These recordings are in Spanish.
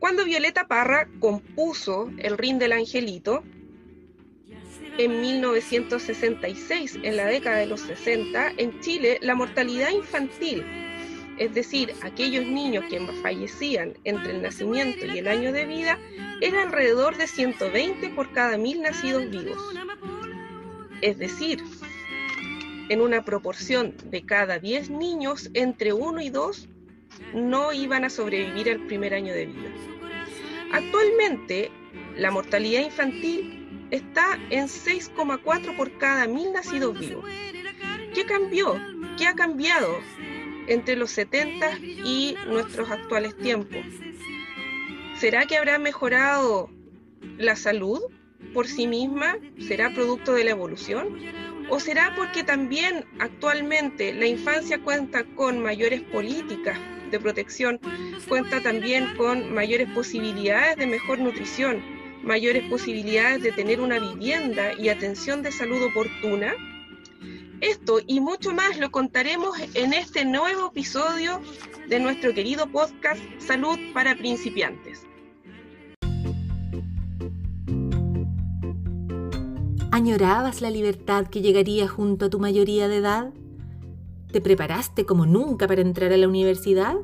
Cuando Violeta Parra compuso El Rin del Angelito, en 1966, en la década de los 60, en Chile la mortalidad infantil, es decir, aquellos niños que fallecían entre el nacimiento y el año de vida, era alrededor de 120 por cada mil nacidos vivos. Es decir, en una proporción de cada 10 niños, entre 1 y 2 no iban a sobrevivir al primer año de vida. Actualmente, la mortalidad infantil está en 6,4 por cada mil nacidos vivos. ¿Qué cambió? ¿Qué ha cambiado entre los 70 y nuestros actuales tiempos? ¿Será que habrá mejorado la salud por sí misma? ¿Será producto de la evolución? ¿O será porque también actualmente la infancia cuenta con mayores políticas de protección, cuenta también con mayores posibilidades de mejor nutrición, mayores posibilidades de tener una vivienda y atención de salud oportuna? Esto y mucho más lo contaremos en este nuevo episodio de nuestro querido podcast Salud para principiantes. ¿Añorabas la libertad que llegaría junto a tu mayoría de edad? ¿Te preparaste como nunca para entrar a la universidad?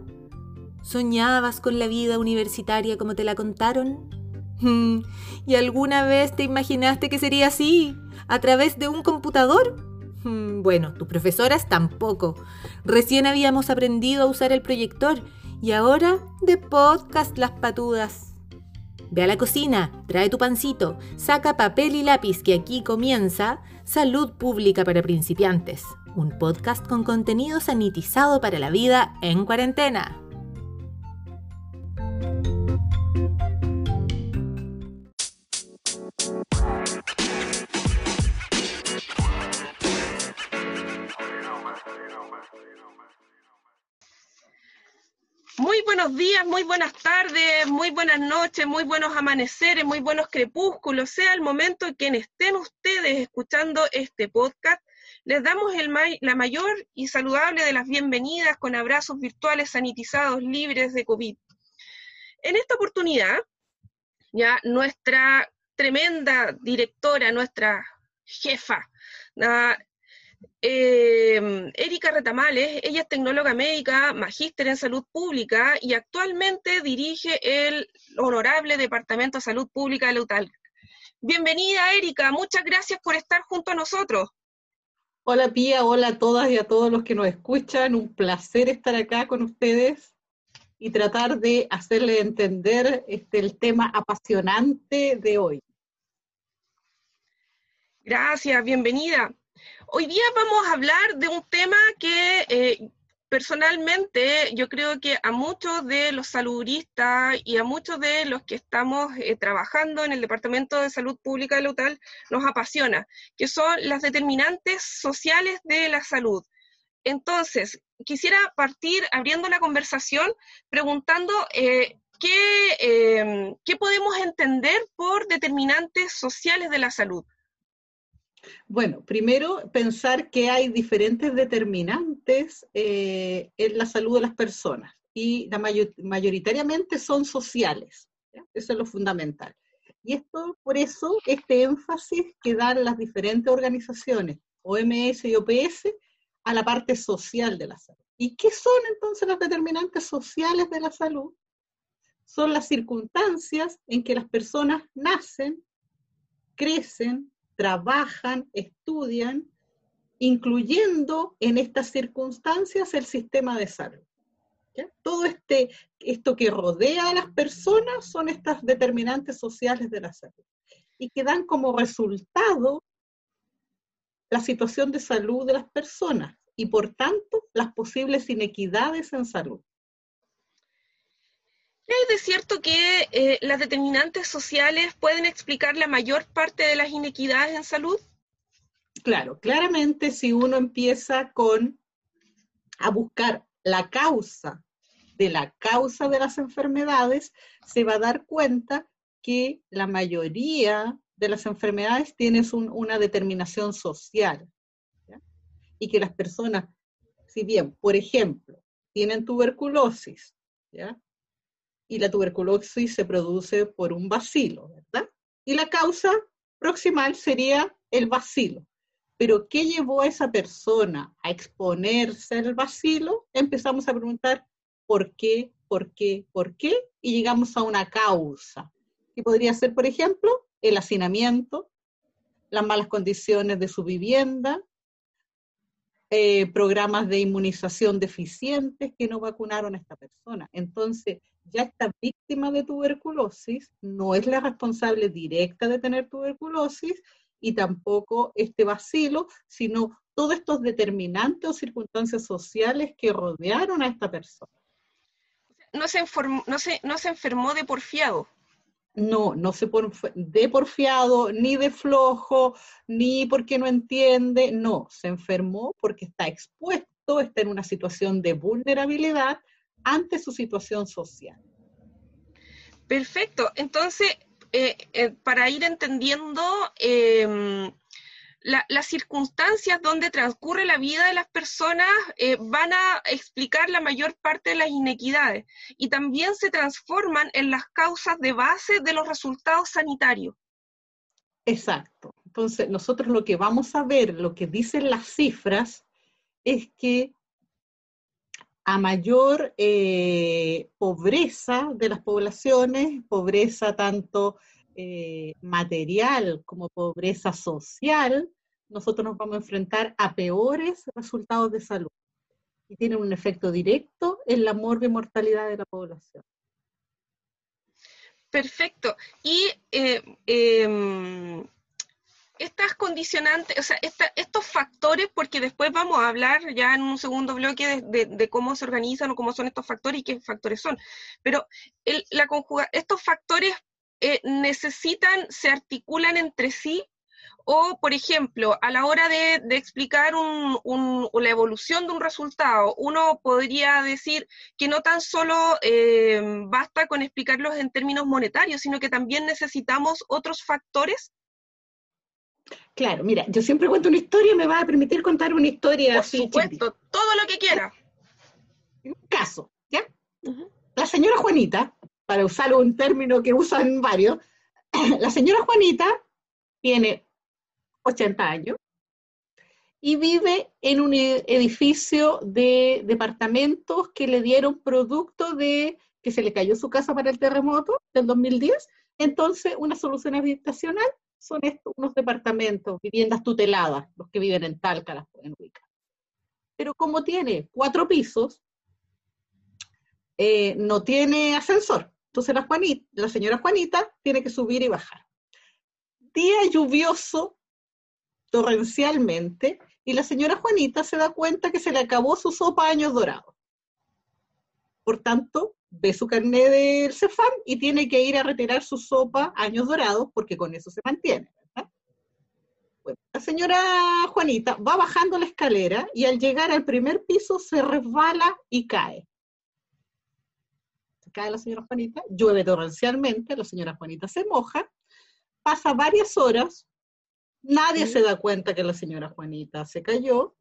¿Soñabas con la vida universitaria como te la contaron? Hmm, ¿Y alguna vez te imaginaste que sería así? ¿A través de un computador? Hmm, bueno, tus profesoras tampoco. Recién habíamos aprendido a usar el proyector y ahora de podcast las patudas. Ve a la cocina, trae tu pancito, saca papel y lápiz que aquí comienza Salud Pública para Principiantes, un podcast con contenido sanitizado para la vida en cuarentena. Muy buenos días, muy buenas tardes, muy buenas noches, muy buenos amaneceres, muy buenos crepúsculos, sea el momento en que estén ustedes escuchando este podcast. Les damos la mayor y saludable de las bienvenidas con abrazos virtuales sanitizados libres de COVID. En esta oportunidad, ya nuestra tremenda directora, nuestra jefa, eh, Erika Retamales, ella es tecnóloga médica, magíster en salud pública y actualmente dirige el honorable Departamento de Salud Pública de Leutal. Bienvenida, Erika, muchas gracias por estar junto a nosotros. Hola Pía, hola a todas y a todos los que nos escuchan, un placer estar acá con ustedes y tratar de hacerle entender este, el tema apasionante de hoy. Gracias, bienvenida. Hoy día vamos a hablar de un tema que eh, personalmente yo creo que a muchos de los saluduristas y a muchos de los que estamos eh, trabajando en el Departamento de Salud Pública de Lautal nos apasiona, que son las determinantes sociales de la salud. Entonces, quisiera partir abriendo la conversación preguntando eh, ¿qué, qué podemos entender por determinantes sociales de la salud. Bueno, primero pensar que hay diferentes determinantes eh, en la salud de las personas y mayoritariamente son sociales. Eso es lo fundamental. Y esto, por eso, este énfasis que dan las diferentes organizaciones, OMS y OPS, a la parte social de la salud. ¿Y qué son entonces los determinantes sociales de la salud? Son las circunstancias en que las personas nacen, crecen, trabajan, estudian, incluyendo en estas circunstancias el sistema de salud. Todo este, esto que rodea a las personas son estas determinantes sociales de la salud y que dan como resultado la situación de salud de las personas y por tanto las posibles inequidades en salud. ¿Es de cierto que eh, las determinantes sociales pueden explicar la mayor parte de las inequidades en salud? Claro, claramente si uno empieza con a buscar la causa de la causa de las enfermedades, se va a dar cuenta que la mayoría de las enfermedades tienen una determinación social. Y que las personas, si bien, por ejemplo, tienen tuberculosis, ¿ya? Y la tuberculosis se produce por un bacilo, ¿verdad? Y la causa proximal sería el bacilo. Pero ¿qué llevó a esa persona a exponerse al bacilo? Empezamos a preguntar por qué, por qué, por qué, y llegamos a una causa. Que podría ser, por ejemplo, el hacinamiento, las malas condiciones de su vivienda, eh, programas de inmunización deficientes que no vacunaron a esta persona. Entonces, ya esta víctima de tuberculosis no es la responsable directa de tener tuberculosis y tampoco este vacilo, sino todos estos determinantes o circunstancias sociales que rodearon a esta persona. No se, no se, no se enfermó de porfiado. No, no se por, de porfiado, ni de flojo, ni porque no entiende, no, se enfermó porque está expuesto, está en una situación de vulnerabilidad ante su situación social. Perfecto, entonces, eh, eh, para ir entendiendo em, las circunstancias donde transcurre la vida de las personas eh, van a explicar la mayor parte de las inequidades y también se transforman en las causas de base de los resultados sanitarios. Exacto. Entonces, nosotros lo que vamos a ver, lo que dicen las cifras, es que a mayor eh, pobreza de las poblaciones, pobreza tanto eh, material como pobreza social, nosotros nos vamos a enfrentar a peores resultados de salud y tienen un efecto directo en la mortalidad de la población. Perfecto. Y eh, em, estas condicionantes, o sea, estos factores, porque después vamos a hablar ya en un segundo bloque de, cómo se organizan o cómo son estos factores y qué factores son, pero la estos factores eh, necesitan, se articulan entre sí o, por ejemplo, a la hora de, explicar la evolución de un resultado, uno podría decir que no tan solo eh, basta con explicarlos en términos monetarios, sino que también necesitamos otros factores. Claro, mira, yo siempre cuento una historia y me va a permitir contar una historia por supuesto, todo lo que quiera. Un caso, ¿ya? La señora Juanita, para usar un término que usan varios, la señora Juanita tiene 80 años, y vive en un e-, edificio de departamentos que le dieron producto de que se le cayó su casa para el terremoto del 2010. Entonces, una solución habitacional son estos, unos departamentos, viviendas tuteladas, los que viven en Talca las pueden ubicar. Pero como tiene cuatro pisos, eh, no tiene ascensor. Entonces la, Juanita, la señora Juanita tiene que subir y bajar. Día lluvioso, torrencialmente y la señora Juanita se da cuenta que se le acabó su sopa años dorados. Por tanto, ve su carnet del Cefam y tiene que ir a retirar su sopa años dorados porque con eso se mantiene. Bueno, la señora Juanita va bajando la escalera y al llegar al primer piso se resbala y cae. Se cae la señora Juanita, llueve torrencialmente, la señora Juanita se moja, pasa varias horas Nadie se da cuenta que la señora Juanita se cayó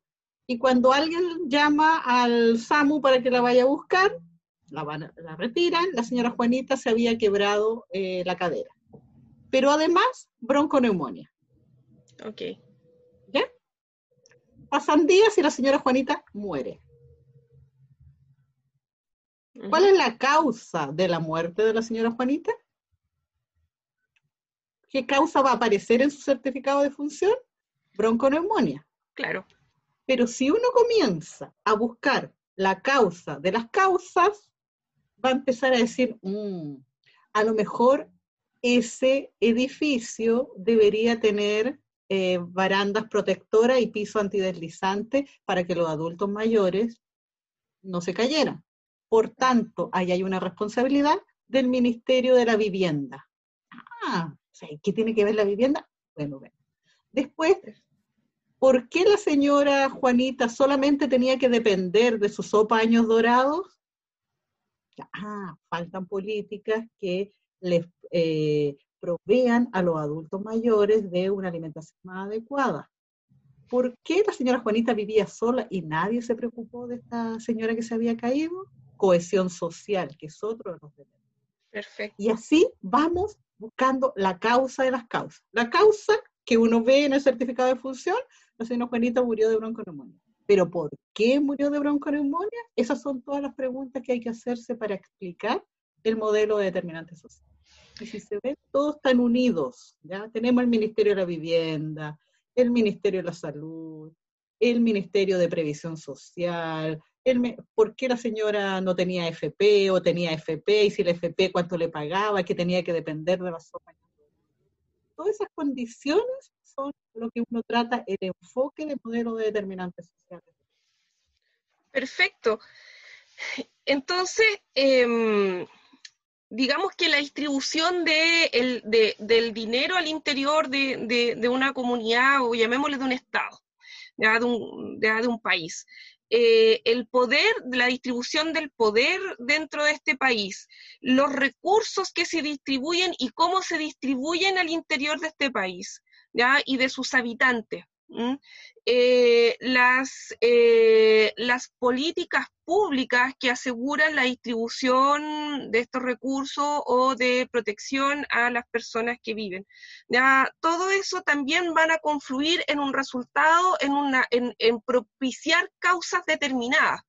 y cuando alguien llama al SAMU para que la vaya a buscar, la, la retiran, la señora Juanita se había quebrado eh, la cadera. Pero además, bronconeumonía. Ok. ¿Ya? Pasan días y la señora Juanita muere. ¿Cuál es la causa de la muerte de la señora Juanita? ¿qué causa va a aparecer en su certificado de función? Bronconeumonía. Claro. Pero si uno comienza a buscar la causa de las causas, va a empezar a decir, mm, a lo mejor ese edificio debería tener eh, barandas protectoras y piso antideslizante para que los adultos mayores no se cayeran. Por tanto, ahí hay una responsabilidad del Ministerio de la Vivienda. Ah, ¿qué tiene que ver la vivienda? Bueno. Después, ¿por qué la señora Juanita solamente tenía que depender de sus sopa años dorados? Ah, faltan políticas que les eh, provean a los adultos mayores de una alimentación más adecuada. ¿Por qué la señora Juanita vivía sola y nadie se preocupó de esta señora que se había caído? Cohesión social, que es otro de los. Perfecto. Y así vamos buscando la causa de las causas. La causa que uno ve en el certificado de función, la señora Juanita murió de bronconeumonía. Pero ¿por qué murió de bronconeumonía? Esas son todas las preguntas que hay que hacerse para explicar el modelo de determinante social. Y si se ven, todos están unidos. ¿ya? Tenemos el Ministerio de la Vivienda, el Ministerio de la Salud, el Ministerio de Previsión Social, el, por qué la señora no tenía FP o tenía FP y si la FP cuánto le pagaba, que tenía que depender de la suma. Todas esas condiciones son lo que uno trata, el enfoque del modelo de determinantes sociales. Perfecto. Entonces, em, digamos que la distribución de del dinero al interior de, una comunidad, o llamémosle de un Estado, de, un, de un país, eh, el poder, la distribución del poder dentro de este país, los recursos que se distribuyen y cómo se distribuyen al interior de este país y de sus habitantes. Eh, las, eh, las políticas públicas que aseguran la distribución de estos recursos o de protección a las personas que viven. Ya, todo eso también van a confluir en un resultado, en, una, en, propiciar causas determinadas.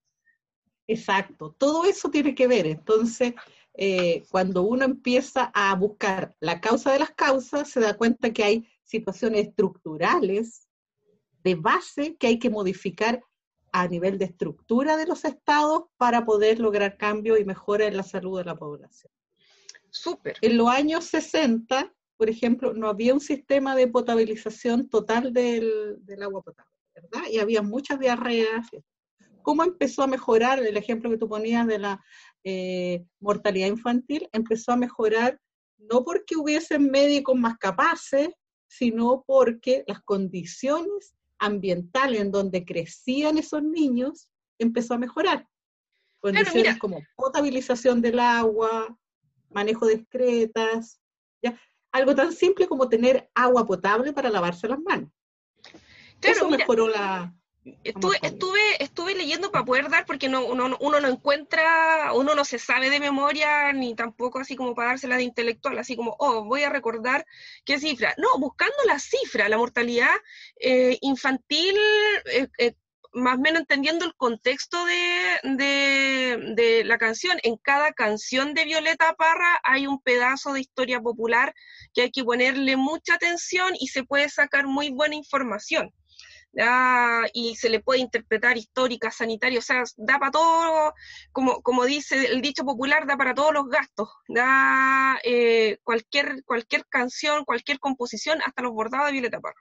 Exacto, todo eso tiene que ver. Entonces, eh, cuando uno empieza a buscar la causa de las causas, se da cuenta que hay situaciones estructurales de base que hay que modificar a nivel de estructura de los estados para poder lograr cambio y mejora en la salud de la población. Súper. En los años 60, por ejemplo, no había un sistema de potabilización total del, agua potable, ¿verdad? Y había muchas diarreas. ¿Cómo empezó a mejorar? El ejemplo que tú ponías de la eh, mortalidad infantil empezó a mejorar no porque hubiesen médicos más capaces, sino porque las condiciones ambiental en donde crecían esos niños empezó a mejorar. Condiciones como potabilización del agua, manejo de excretas, ¿ya? algo tan simple como tener agua potable para lavarse las manos. Eso mejoró la, Estuve, estuve, estuve leyendo para poder dar, porque no, uno, uno no encuentra, uno no se sabe de memoria, ni tampoco así como para dársela de intelectual, así como, oh, voy a recordar qué cifra. No, buscando la cifra, la mortalidad eh, infantil, eh, eh, más o menos entendiendo el contexto de, de, de, la canción. En cada canción de Violeta Parra hay un pedazo de historia popular que hay que ponerle mucha atención y se puede sacar muy buena información y se le puede interpretar histórica, sanitaria, o sea, da para todo, como, como dice el dicho popular, da para todos los gastos, da eh, cualquier, cualquier canción, cualquier composición, hasta los bordados de Violeta Parra.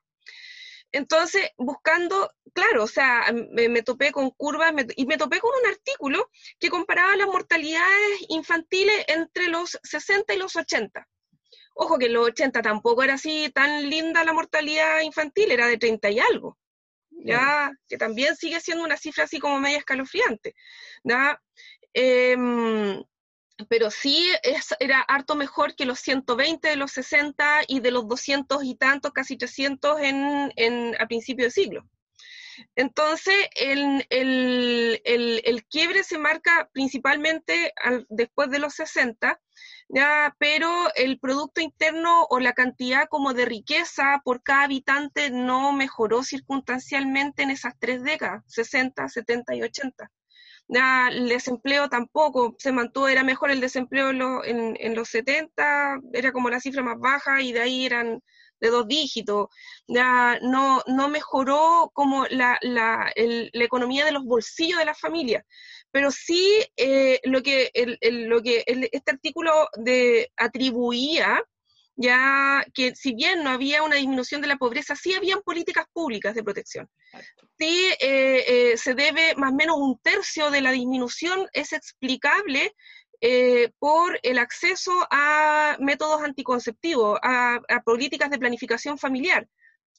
Entonces, buscando, claro, o sea, me, topé con curvas y me topé con un artículo que comparaba las mortalidades infantiles entre los 60 y los 80. Ojo que en los 80 tampoco era así tan linda la mortalidad infantil, era de 30 y algo ya que también sigue siendo una cifra así como media escalofriante. Em, pero sí era harto mejor que los 120 de los 60 y de los 200 y tantos, casi 300 en, a principio de siglo. Entonces, el, el, el, quiebre se marca principalmente después de los 60, ¿ya? pero el Producto Interno o la cantidad como de riqueza por cada habitante no mejoró circunstancialmente en esas tres décadas, 60, 70 y 80. Ya, el desempleo tampoco se mantuvo, era mejor el desempleo en, en, los 70, era como la cifra más baja y de ahí eran de dos dígitos, ya no, no mejoró como la, la, la economía de los bolsillos de las familias pero sí eh, lo que, lo que este artículo de, atribuía, ya que si bien no había una disminución de la pobreza, sí habían políticas públicas de protección. Sí eh, eh, se debe, más o menos un tercio de la disminución es explicable por el acceso a métodos anticonceptivos, a, a, políticas de planificación familiar,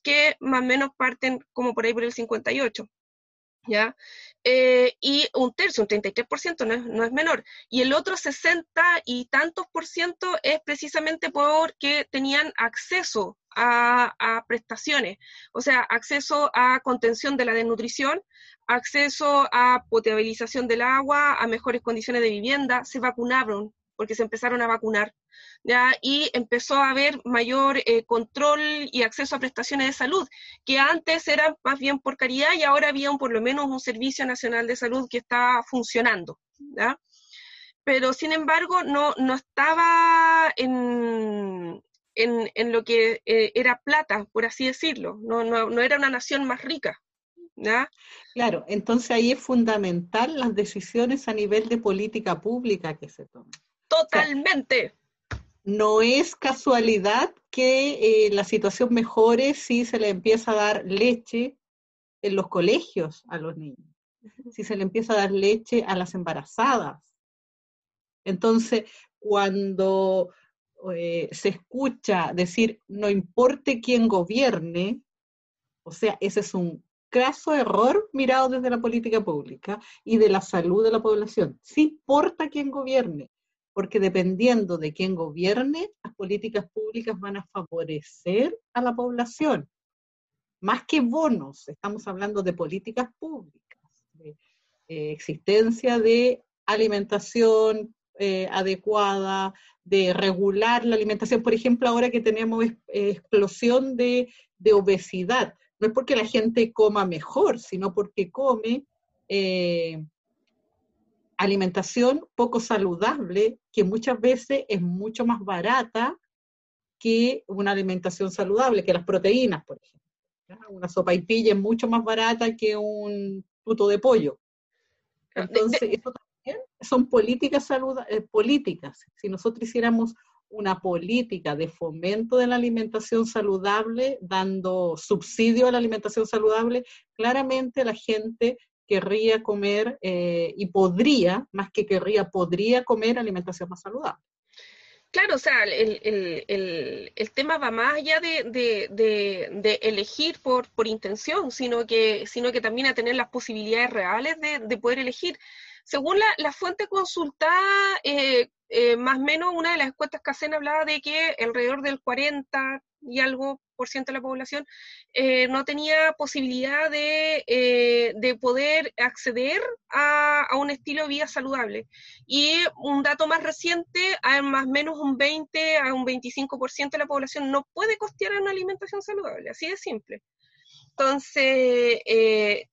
que más o menos parten como por ahí por el 58. ¿Ya? Eh, y un tercio, un 33%, no es, no es menor. Y el otro 60 y tantos por ciento es precisamente porque tenían acceso a, prestaciones, o sea, acceso a contención de la desnutrición, acceso a potabilización del agua, a mejores condiciones de vivienda, se vacunaron porque se empezaron a vacunar, ¿ya? y empezó a haber mayor eh, control y acceso a prestaciones de salud, que antes eran más bien por caridad y ahora había un, por lo menos un Servicio Nacional de Salud que está funcionando. ¿ya? Pero sin embargo, no, no estaba en, en, en lo que eh, era plata, por así decirlo, no, no, no era una nación más rica. ¿ya? Claro, entonces ahí es fundamental las decisiones a nivel de política pública que se toman. Totalmente. No es casualidad que eh, la situación mejore si se le empieza a dar leche en los colegios a los niños, si se le empieza a dar leche a las embarazadas. Entonces, cuando eh, se escucha decir, no importe quién gobierne, o sea, ese es un craso error mirado desde la política pública y de la salud de la población. Sí importa quién gobierne, porque dependiendo de quién gobierne, las políticas públicas van a favorecer a la población. Más que bonos, estamos hablando de políticas públicas, de eh, existencia de alimentación eh, adecuada, de regular la alimentación. Por ejemplo, ahora que tenemos explosión de, de obesidad, no es porque la gente coma mejor, sino porque come eh, alimentación poco saludable, que muchas veces es mucho más barata que una alimentación saludable, que las proteínas, por ejemplo. Una sopa y pilla es mucho más barata que un tuto de pollo. Entonces, eso también son políticas eh, políticas. Si nosotros hiciéramos una política de fomento de la alimentación saludable, dando subsidio a la alimentación saludable, claramente la gente querría comer eh, y podría, más que querría, podría comer alimentación más saludable. Claro, o sea, el, el, el, tema va más allá de, de, de, elegir por, por intención, sino que, sino que también a tener las posibilidades reales de, poder elegir. Según la, la fuente consultada, eh, eh, más o menos una de las encuestas que hacen hablaba de que alrededor del 40 y algo por ciento de la población eh, no tenía posibilidad de, eh, de poder acceder a, a, un estilo de vida saludable. Y un dato más reciente, hay más o menos un 20 a un 25% de la población no puede costear una alimentación saludable, así de simple. Entonces,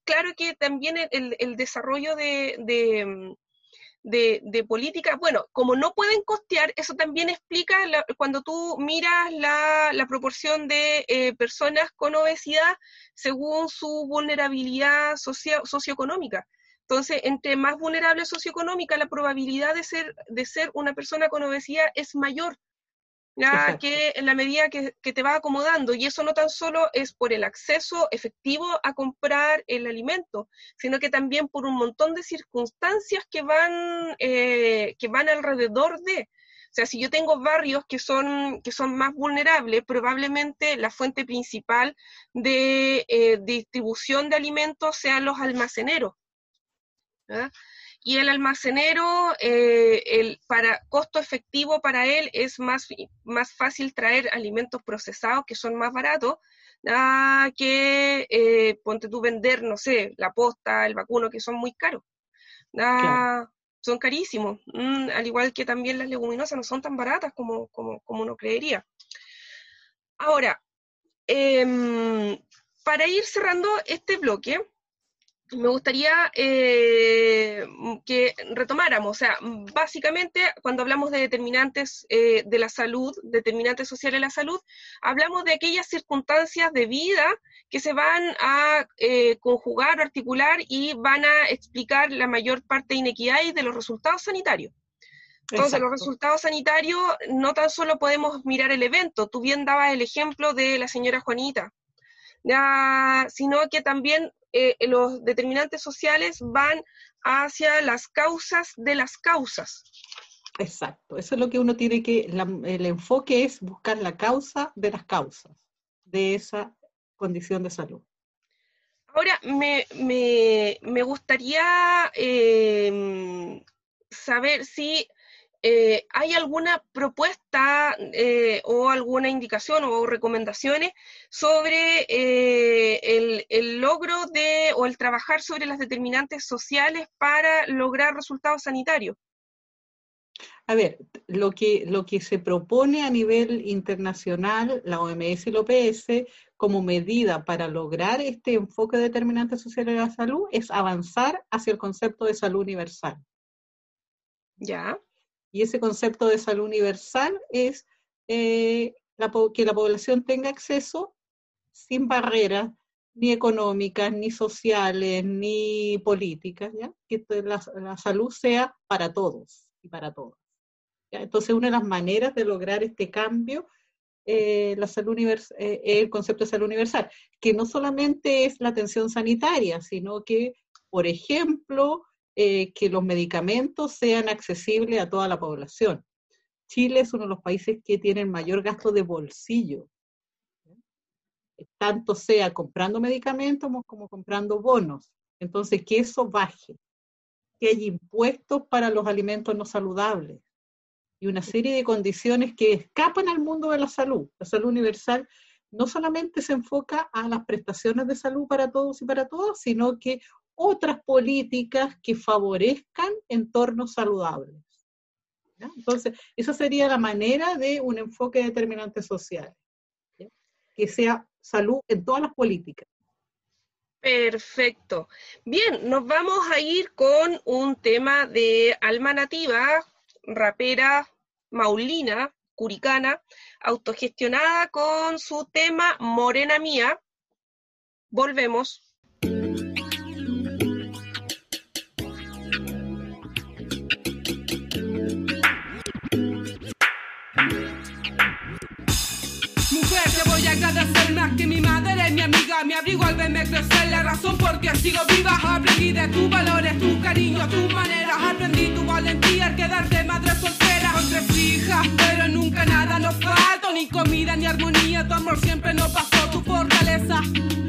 claro que también el, el desarrollo de, de de, de, política, bueno, como no pueden costear, eso también explica cuando tú miras la, la proporción de eh, personas con obesidad según su vulnerabilidad socio, socioeconómica. Entonces, entre más vulnerable socioeconómica, la probabilidad de ser, de ser una persona con obesidad es mayor que en la medida que, que, te va acomodando. Y eso no tan solo es por el acceso efectivo a comprar el alimento, sino que también por un montón de circunstancias que van, eh, que van alrededor de. O sea, si yo tengo barrios que son, que son más vulnerables, probablemente la fuente principal de eh, distribución de alimentos sean los almaceneros. ¿verdad? Y el almacenero, eh, el, para costo efectivo para él es más, más fácil traer alimentos procesados que son más baratos ah, que, eh, ponte tú, vender, no sé, la posta, el vacuno, que son muy caros. Ah, son carísimos, mm, al igual que también las leguminosas no son tan baratas como, como, como uno creería. Ahora, em, para ir cerrando este bloque, me gustaría eh, que retomáramos, o sea, básicamente cuando hablamos de determinantes eh, de la salud, determinantes sociales de la salud, hablamos de aquellas circunstancias de vida que se van a eh, conjugar, articular y van a explicar la mayor parte de inequidades de los resultados sanitarios. Entonces, los resultados sanitarios no tan solo podemos mirar el evento, tú bien dabas el ejemplo de la señora Juanita, sino que también eh, los determinantes sociales van hacia las causas de las causas. Exacto, eso es lo que uno tiene que, el enfoque es buscar la causa de las causas de esa condición de salud. Ahora, me, me, me gustaría eh, saber si eh, ¿hay alguna propuesta eh, o alguna indicación o recomendaciones sobre eh, el, el, logro de o el trabajar sobre las determinantes sociales para lograr resultados sanitarios? A ver, lo que, lo que se propone a nivel internacional, la OMS y la OPS, como medida para lograr este enfoque determinante social de la salud, es avanzar hacia el concepto de salud universal. ¿Ya? Y ese concepto de salud universal es eh, que la población tenga acceso sin barreras ni económicas, ni sociales, ni políticas, ¿ya? que la, salud sea para todos y para todas. Entonces, una de las maneras de lograr este cambio eh, la salud eh, el concepto de salud universal, que no solamente es la atención sanitaria, sino que, por ejemplo, eh, que los medicamentos sean accesibles a toda la población. Chile es uno de los países que tiene el mayor gasto de bolsillo tanto sea comprando medicamentos como comprando bonos. Entonces, que eso baje, que haya impuestos para los alimentos no saludables y una serie de condiciones que escapan al mundo de la salud. La salud universal no solamente se enfoca a las prestaciones de salud para todos y para todas, sino que otras políticas que favorezcan entornos saludables. Entonces, esa sería la manera de un enfoque determinante social, que sea salud en todas las políticas. Perfecto. Bien, nos vamos a ir con un tema de alma nativa, rapera Maulina, curicana, autogestionada con su tema Morena Mía. Volvemos. Más que mi madre, mi amiga, mi abrigo al verme crecer, la razón por qué sigo viva. Aprendí de tus valores, tu cariño, tus maneras, aprendí tu valentía al quedarte madre soltera con tres hijas, pero nunca nada nos falta, ni comida ni armonía, tu amor siempre no pasó, tu fortaleza.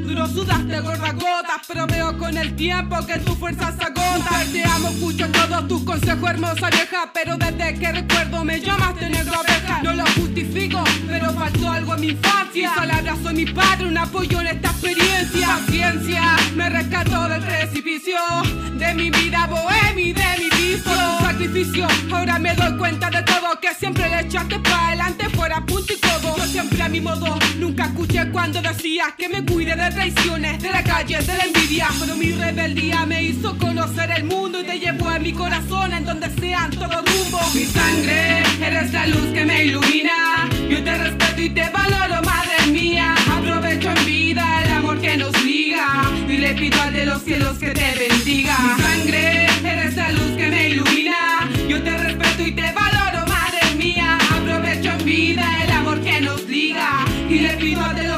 Duro sudaste gorda gotas, pero veo con el tiempo que tu fuerza se agota. Te amo, escucho todos tus consejos, hermosa vieja, pero desde que recuerdo me llamaste negro abeja. No lo justifico, pero faltó algo en mi infancia. Palabras soy mi padre, un apoyo en esta experiencia. Paciencia, me rescató del precipicio de mi vida bohemia y de mi vicio. tu sacrificio, ahora me doy cuenta de todo que siempre le echaste para adelante, fuera punto y codo. Yo siempre a mi modo, nunca escuché cuando decías que me cuide de traiciones, de la calle, de la envidia. Pero mi rebeldía me hizo conocer el mundo y te llevó a mi corazón en donde sean todos rumbos. Mi sangre, eres la luz que me ilumina. Yo te respeto y te valoro, madre mía. Aprovecho en vida el amor que nos liga. Y le pido al de los cielos que te bendiga. Mi sangre, eres la luz que me ilumina. Yo te respeto y te valoro, madre mía. Aprovecho en vida el amor que nos liga. Y le pido al de los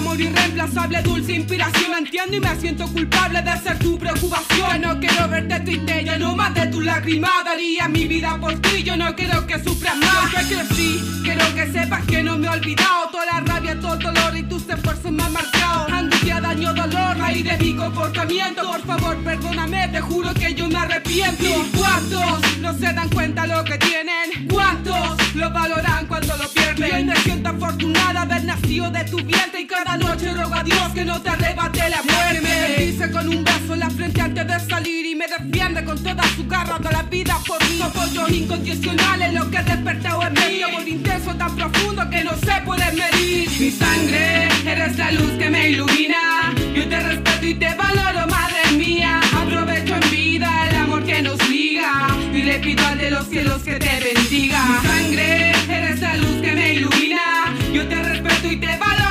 amor irreemplazable, dulce inspiración. Entiendo y me siento culpable de ser tu preocupación. no quiero verte triste, yo no más de tu lágrima. Daría mi vida por ti, yo no quiero que sufras más. Yo crecí, quiero que sepas que no me he olvidado. Toda la rabia, todo dolor y tus esfuerzos me han marcado. Angustia, daño, dolor, raíz de mi comportamiento. Por favor, perdóname, te juro que yo me arrepiento. ¿Cuántos no se dan cuenta lo que tienen? ¿Cuántos lo valoran cuando lo pierden? Me siento afortunada haber nacido de tu vientre y cada noche rogo a Dios que no te arrebate la muerte. Me bendice con un beso en la frente antes de salir y me defiende con toda su garra de la vida por mí. Apoyo incondicional es lo que he despertado en mí. Amor intenso tan profundo que no se puede medir. Mi sangre, eres la luz que me ilumina. Yo te respeto y te valoro, madre mía. Aprovecho en vida el amor que nos liga. Y le pido al de los cielos que te bendiga. Mi sangre, eres la luz que me ilumina. Yo te respeto y te valoro.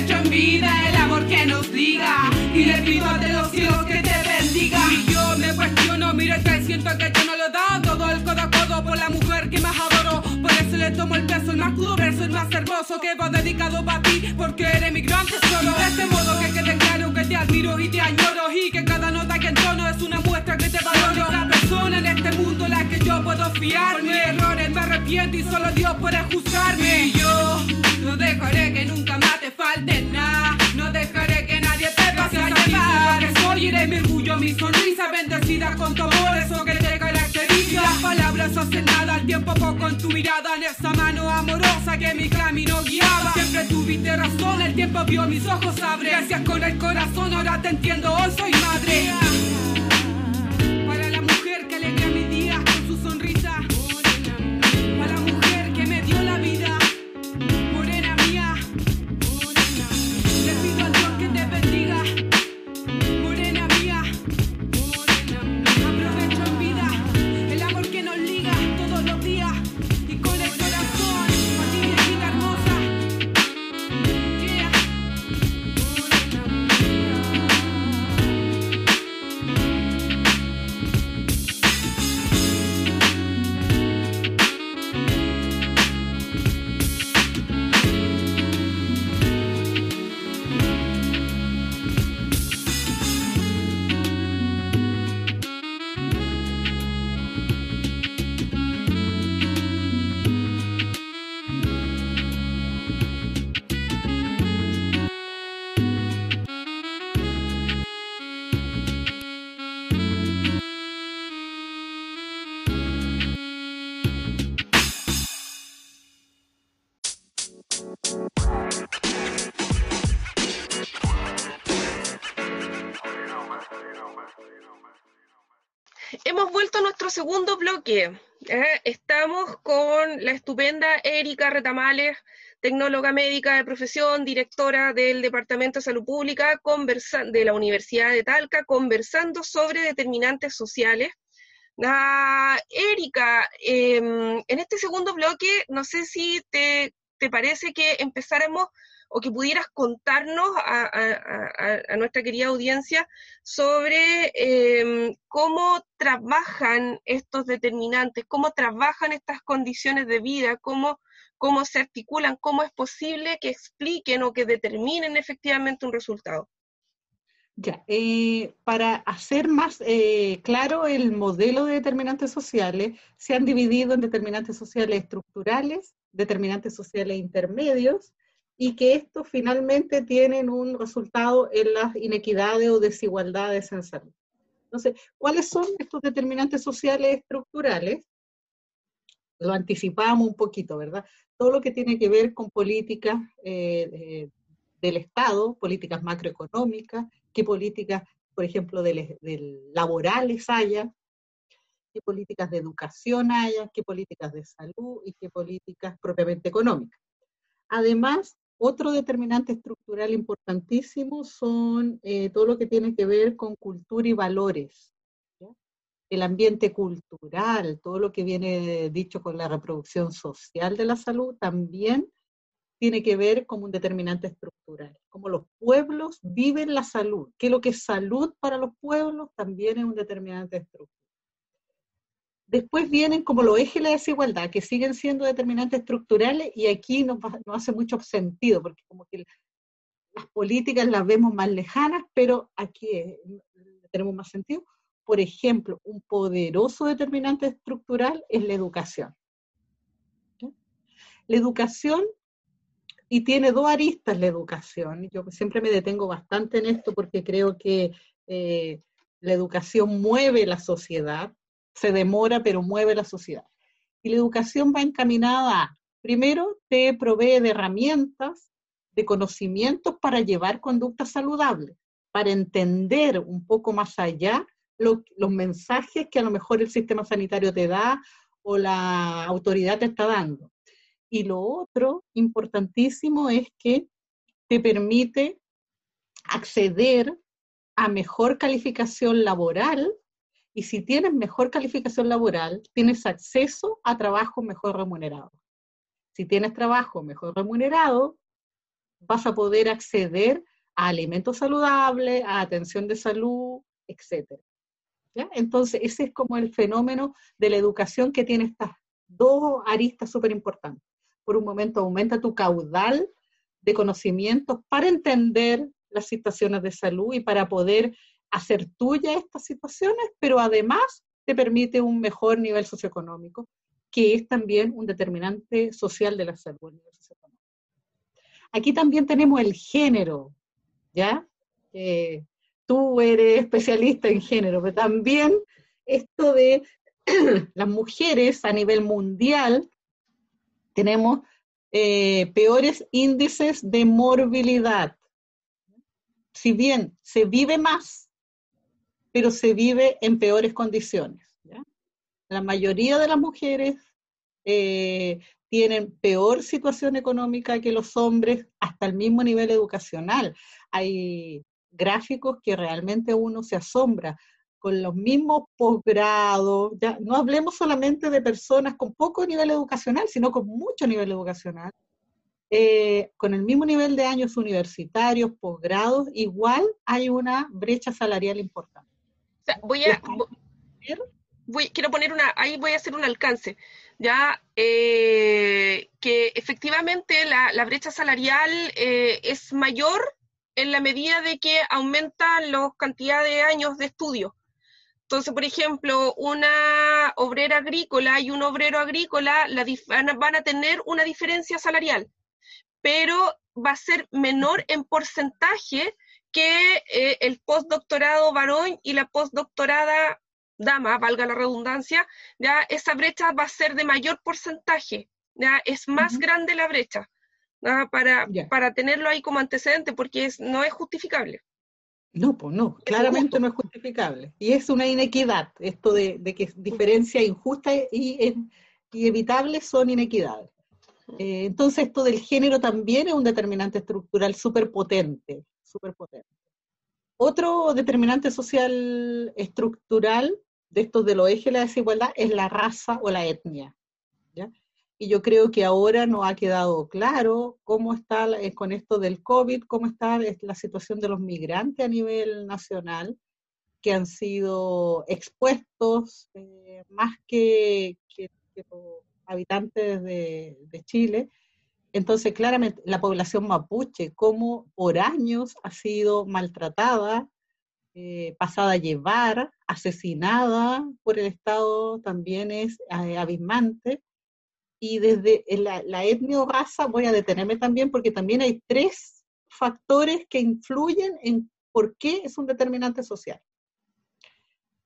Aprovecho en vida el amor que nos liga. Y le pido de los cielos que te bendiga. Y yo me cuestiono, miro y siento que yo no lo da todo el codo a codo por la mujer que más adoro. Por eso le tomo el peso, el más puro verso, el más hermoso que va dedicado para ti, porque eres mi gran tesoro. De este modo que quede claro que te admiro y te añoro y que cada nota que entono es una muestra que te valoro. Por mis errores me arrepiento y solo Dios puede juzgarme. Y yo no dejaré que nunca más te falte nada. No dejaré que nadie te pase a llevar. Que soy eres mi orgullo, mi sonrisa bendecida con tu amor, eso que te caracteriza. Las palabras hacen nada, el tiempo poco en tu mirada, en esa mano amorosa que mi camino guiaba. Siempre tuviste razón, el tiempo vio mis ojos abre. Gracias con el corazón, ahora te entiendo, hoy soy madre. Para la mujer que le Hemos segundo bloque. ¿eh? Estamos con la estupenda Erika Retamales, tecnóloga médica de profesión, directora del Departamento de Salud Pública de la Universidad de Talca, conversando sobre determinantes sociales. Ah, Erika, em, en este segundo bloque, no sé si te, te parece que empezáramos o que pudieras contarnos a, nuestra querida audiencia sobre em, cómo trabajan estos determinantes, cómo trabajan estas condiciones de vida, cómo, cómo se articulan, cómo es posible que expliquen o que determinen efectivamente un resultado. Ya, eh, para hacer más eh, claro el modelo de determinantes sociales, se han dividido en determinantes sociales estructurales, determinantes sociales intermedios y que estos finalmente tienen un resultado en las inequidades o desigualdades en salud. Entonces, ¿cuáles son estos determinantes sociales estructurales? Lo anticipamos un poquito, ¿verdad? Todo lo que tiene que ver con políticas eh, del Estado, políticas macroeconómicas, qué políticas, por ejemplo, laborales haya, qué políticas de educación haya, qué políticas de salud y qué políticas propiamente económicas. Además, otro determinante estructural importantísimo son eh, todo lo que tiene que ver con cultura y valores. El ambiente cultural, todo lo que viene dicho con la reproducción social de la salud, también tiene que ver con un determinante estructural. Como los pueblos viven la salud, que lo que es salud para los pueblos también es un determinante estructural. Después vienen como los ejes de la desigualdad, que siguen siendo determinantes estructurales y aquí no, hace mucho sentido, porque como que las políticas las vemos más lejanas, pero aquí tenemos más sentido. Por ejemplo, un poderoso determinante estructural es la educación. La educación, y tiene dos aristas la educación, yo siempre me detengo bastante en esto porque creo que eh, la educación mueve la sociedad, se demora, pero mueve la sociedad. Y la educación va encaminada primero, te provee de herramientas, de conocimientos para llevar conductas saludables, para entender un poco más allá los mensajes que a lo mejor el sistema sanitario te da o la autoridad te está dando. Y lo otro importantísimo es que te permite acceder a mejor calificación laboral y si tienes mejor calificación laboral, tienes acceso a trabajo mejor remunerado. Si tienes trabajo mejor remunerado, vas a poder acceder a alimentos saludables, a atención de salud, etc. Entonces, ese es como el fenómeno de la educación que tiene estas dos aristas súper importantes. Por un momento aumenta tu caudal de conocimientos para entender las situaciones de salud y para poder hacer tuya estas situaciones, pero además te permite un mejor nivel socioeconómico, que es también un determinante social de la salud. Aquí también tenemos el género, ¿ya? tú eres especialista en género, pero también esto de las mujeres a nivel mundial, tenemos eh, peores índices de morbilidad. Si bien se vive más, pero se vive en peores condiciones. La mayoría de las mujeres eh, tienen peor situación económica que los hombres, hasta el mismo nivel educacional. Hay gráficos que realmente uno se asombra con los mismos posgrados, ya no hablemos solamente de personas con poco nivel educacional, sino con mucho nivel educacional, eh, con el mismo nivel de años universitarios, posgrados, igual hay una brecha salarial importante. Voy a, quiero poner una, ahí voy a hacer un alcance, ya eh, que efectivamente la, brecha salarial eh, es mayor en la medida de que aumentan la cantidad de años de estudio. Entonces, por ejemplo, una obrera agrícola y un obrero agrícola la van a tener una diferencia salarial, pero va a ser menor en porcentaje que eh, el postdoctorado varón y la postdoctorada dama, valga la redundancia, ya esa brecha va a ser de mayor porcentaje, ya es más grande la brecha, para, para tenerlo ahí como antecedente, porque es, no es justificable. No, pues no, claramente no es justificable. Y es una inequidad, esto de, que diferencia injusta y, evitable son inequidades. Eh, entonces, esto del género también es un determinante estructural súper potente, súper potente. Otro determinante social estructural de estos de los ejes de la desigualdad es la raza o la etnia. Y yo creo que ahora no ha quedado claro cómo está eh, con esto del COVID, cómo está la situación de los migrantes a nivel nacional que han sido expuestos eh, más que, los habitantes de, Chile. Entonces, claramente, la población mapuche, cómo por años ha sido maltratada, eh, pasada a llevar, asesinada por el Estado, también es abismante y desde la, etnia o raza voy a detenerme también porque también hay tres factores que influyen en por qué es un determinante social.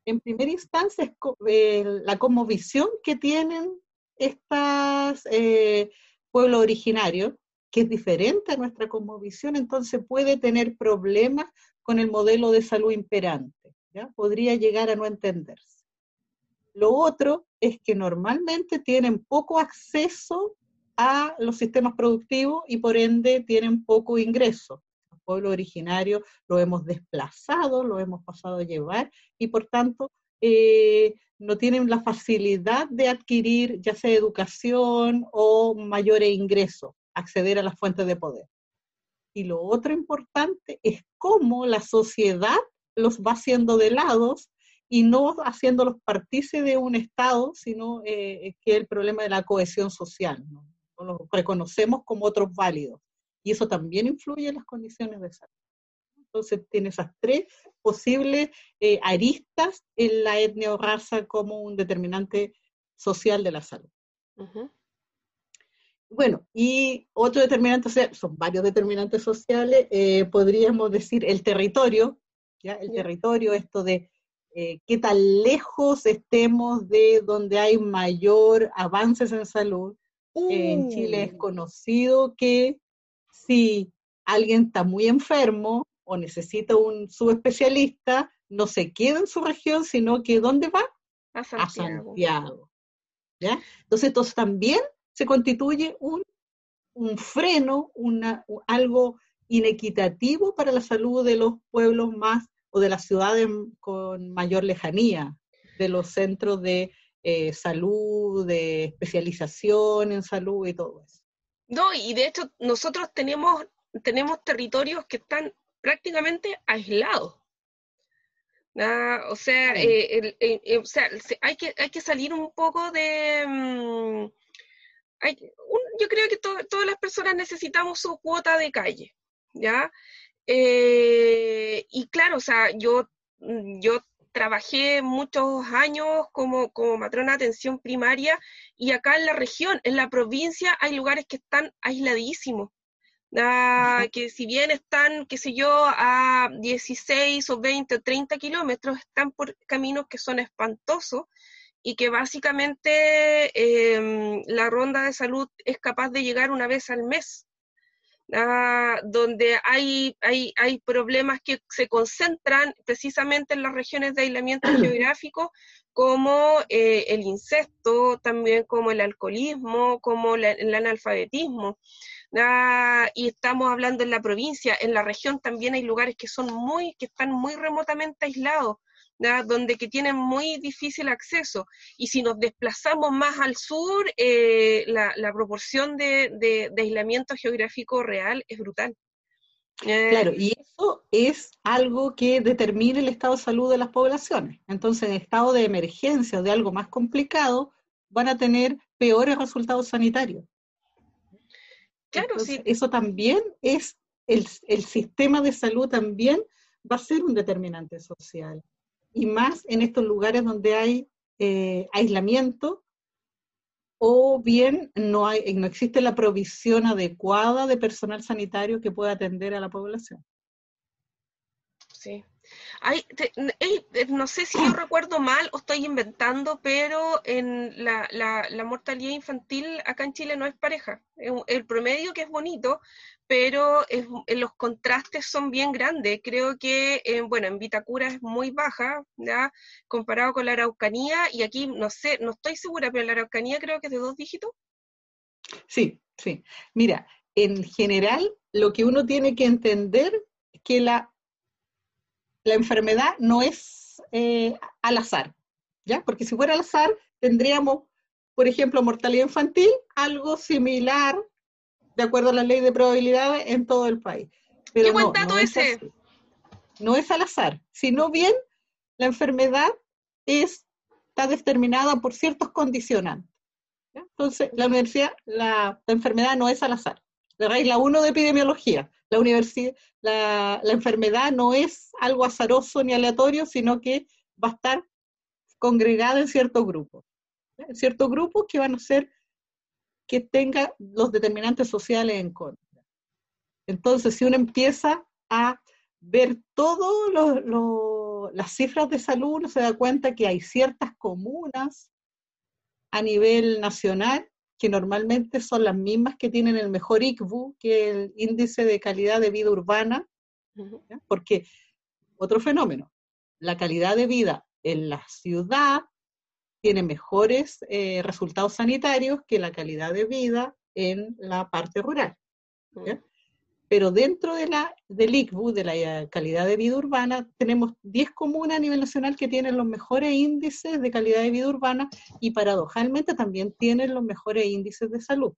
En primera instancia es la conmovisión que tienen estos pueblos originarios, que es diferente a nuestra conmovisión, entonces puede tener problemas con el modelo de salud imperante. ¿ya? Podría llegar a no entenderse. Lo otro es que normalmente tienen poco acceso a los sistemas productivos y por ende tienen poco ingreso. Los pueblos originarios lo hemos desplazado, lo hemos pasado a llevar y por tanto eh, no tienen la facilidad de adquirir ya sea educación o mayores ingresos, acceder a las fuentes de poder. Y lo otro importante es cómo la sociedad los va haciendo de lados y no haciéndolos partícipes de un Estado, sino eh, que el problema de la cohesión social. ¿no? los reconocemos como otros válidos. Y eso también influye en las condiciones de salud. Entonces tiene esas tres posibles eh, aristas en la etnia o raza como un determinante social de la salud. Bueno, y otro determinante social, son varios determinantes sociales, eh, podríamos decir el territorio, ¿ya? el territorio, esto de eh, qué tan lejos estemos de donde hay mayor avances en salud. en Chile es uh. conocido que si alguien está muy enfermo o necesita un subespecialista, no se queda en su región, sino que ¿dónde va? A Santiago. ¿Ya? Entonces, entonces también se constituye un, un freno, una, algo inequitativo para la salud de los pueblos más o de las ciudades con mayor lejanía, de los centros de eh, salud, de especialización en salud y todo eso. No, y de hecho nosotros tenemos, tenemos territorios que están prácticamente aislados. o sea, eh, o sea hay, que, hay que salir un poco de... Mm, yo creo que todas las personas necesitamos su cuota de calle, ¿ya? Eh, y claro, o sea, yo, mm, yo trabajé muchos años como, como matrona de atención primaria y acá en la región, en la provincia, hay lugares que están aisladísimos. Ah, que si bien están, qué sé yo, a 16 o 20 o 30 kilómetros, están por caminos que son espantosos y que básicamente em, la ronda de salud es capaz de llegar una vez al mes. ah, donde hay, hay, hay problemas que se concentran precisamente en las regiones de aislamiento geográfico, como eh, el incesto, también como el alcoholismo, como el analfabetismo. Ah, y estamos hablando en la provincia, en la región también hay lugares que son muy, que están muy remotamente aislados, donde que tienen muy difícil acceso. Y si nos desplazamos más al sur, eh, la, proporción de, aislamiento geográfico real es brutal. Eh, claro, y eso es algo que determina el estado de salud de las poblaciones. Entonces, en estado de emergencia o de algo más complicado, van a tener peores resultados sanitarios. Claro, sí. Eso también es, el, el sistema de salud también va a ser un determinante social y más en estos lugares donde hay eh, aislamiento o bien no, hay, no existe la provisión adecuada de personal sanitario que pueda atender a la población. Sí. Hay, eh, no sé si yo recuerdo mal o estoy inventando, pero en la, la, mortalidad infantil acá en Chile no es pareja. El promedio que es bonito, pero los contrastes son bien grandes. Creo que, eh, bueno, en Vitacura es muy baja, ¿ya? Comparado con la Araucanía, y aquí, no sé, no estoy segura, pero la Araucanía creo que es de dos dígitos. Sí, sí. Mira, en general, lo que uno tiene que entender es que la, la enfermedad no es eh, al azar, ¿ya? Porque si fuera al azar, tendríamos, por ejemplo, mortalidad infantil, algo similar de acuerdo a la ley de probabilidades en todo el país. Pero ¿Qué no, ese? no es al azar, sino bien la enfermedad es, está determinada por ciertos condicionantes. Entonces, la universidad, la, enfermedad no es al azar. La la 1 de epidemiología. La, universidad, la, la enfermedad no es algo azaroso ni aleatorio, sino que va a estar congregada en ciertos grupos. En ciertos grupos que van a ser que tenga los determinantes sociales en contra. Entonces, si uno empieza a ver todas las cifras de salud, uno se da cuenta que hay ciertas comunas a nivel nacional que normalmente son las mismas que tienen el mejor ICBU, que es el índice de calidad de vida urbana, porque otro fenómeno, la calidad de vida en la ciudad tiene mejores eh, resultados sanitarios que la calidad de vida en la parte rural. Pero dentro de la, del ICBU, de la eh, calidad de vida urbana, tenemos 10 comunas a nivel nacional que tienen los mejores índices de calidad de vida urbana y paradojalmente también tienen los mejores índices de salud.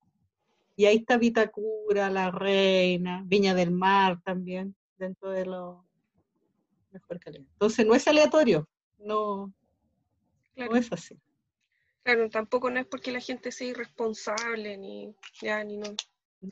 Y ahí está Vitacura, La Reina, Viña del Mar también, dentro de los mejor calidad. Entonces no es aleatorio, no, no es así. Claro, tampoco no es porque la gente sea irresponsable, ni ya, ni no.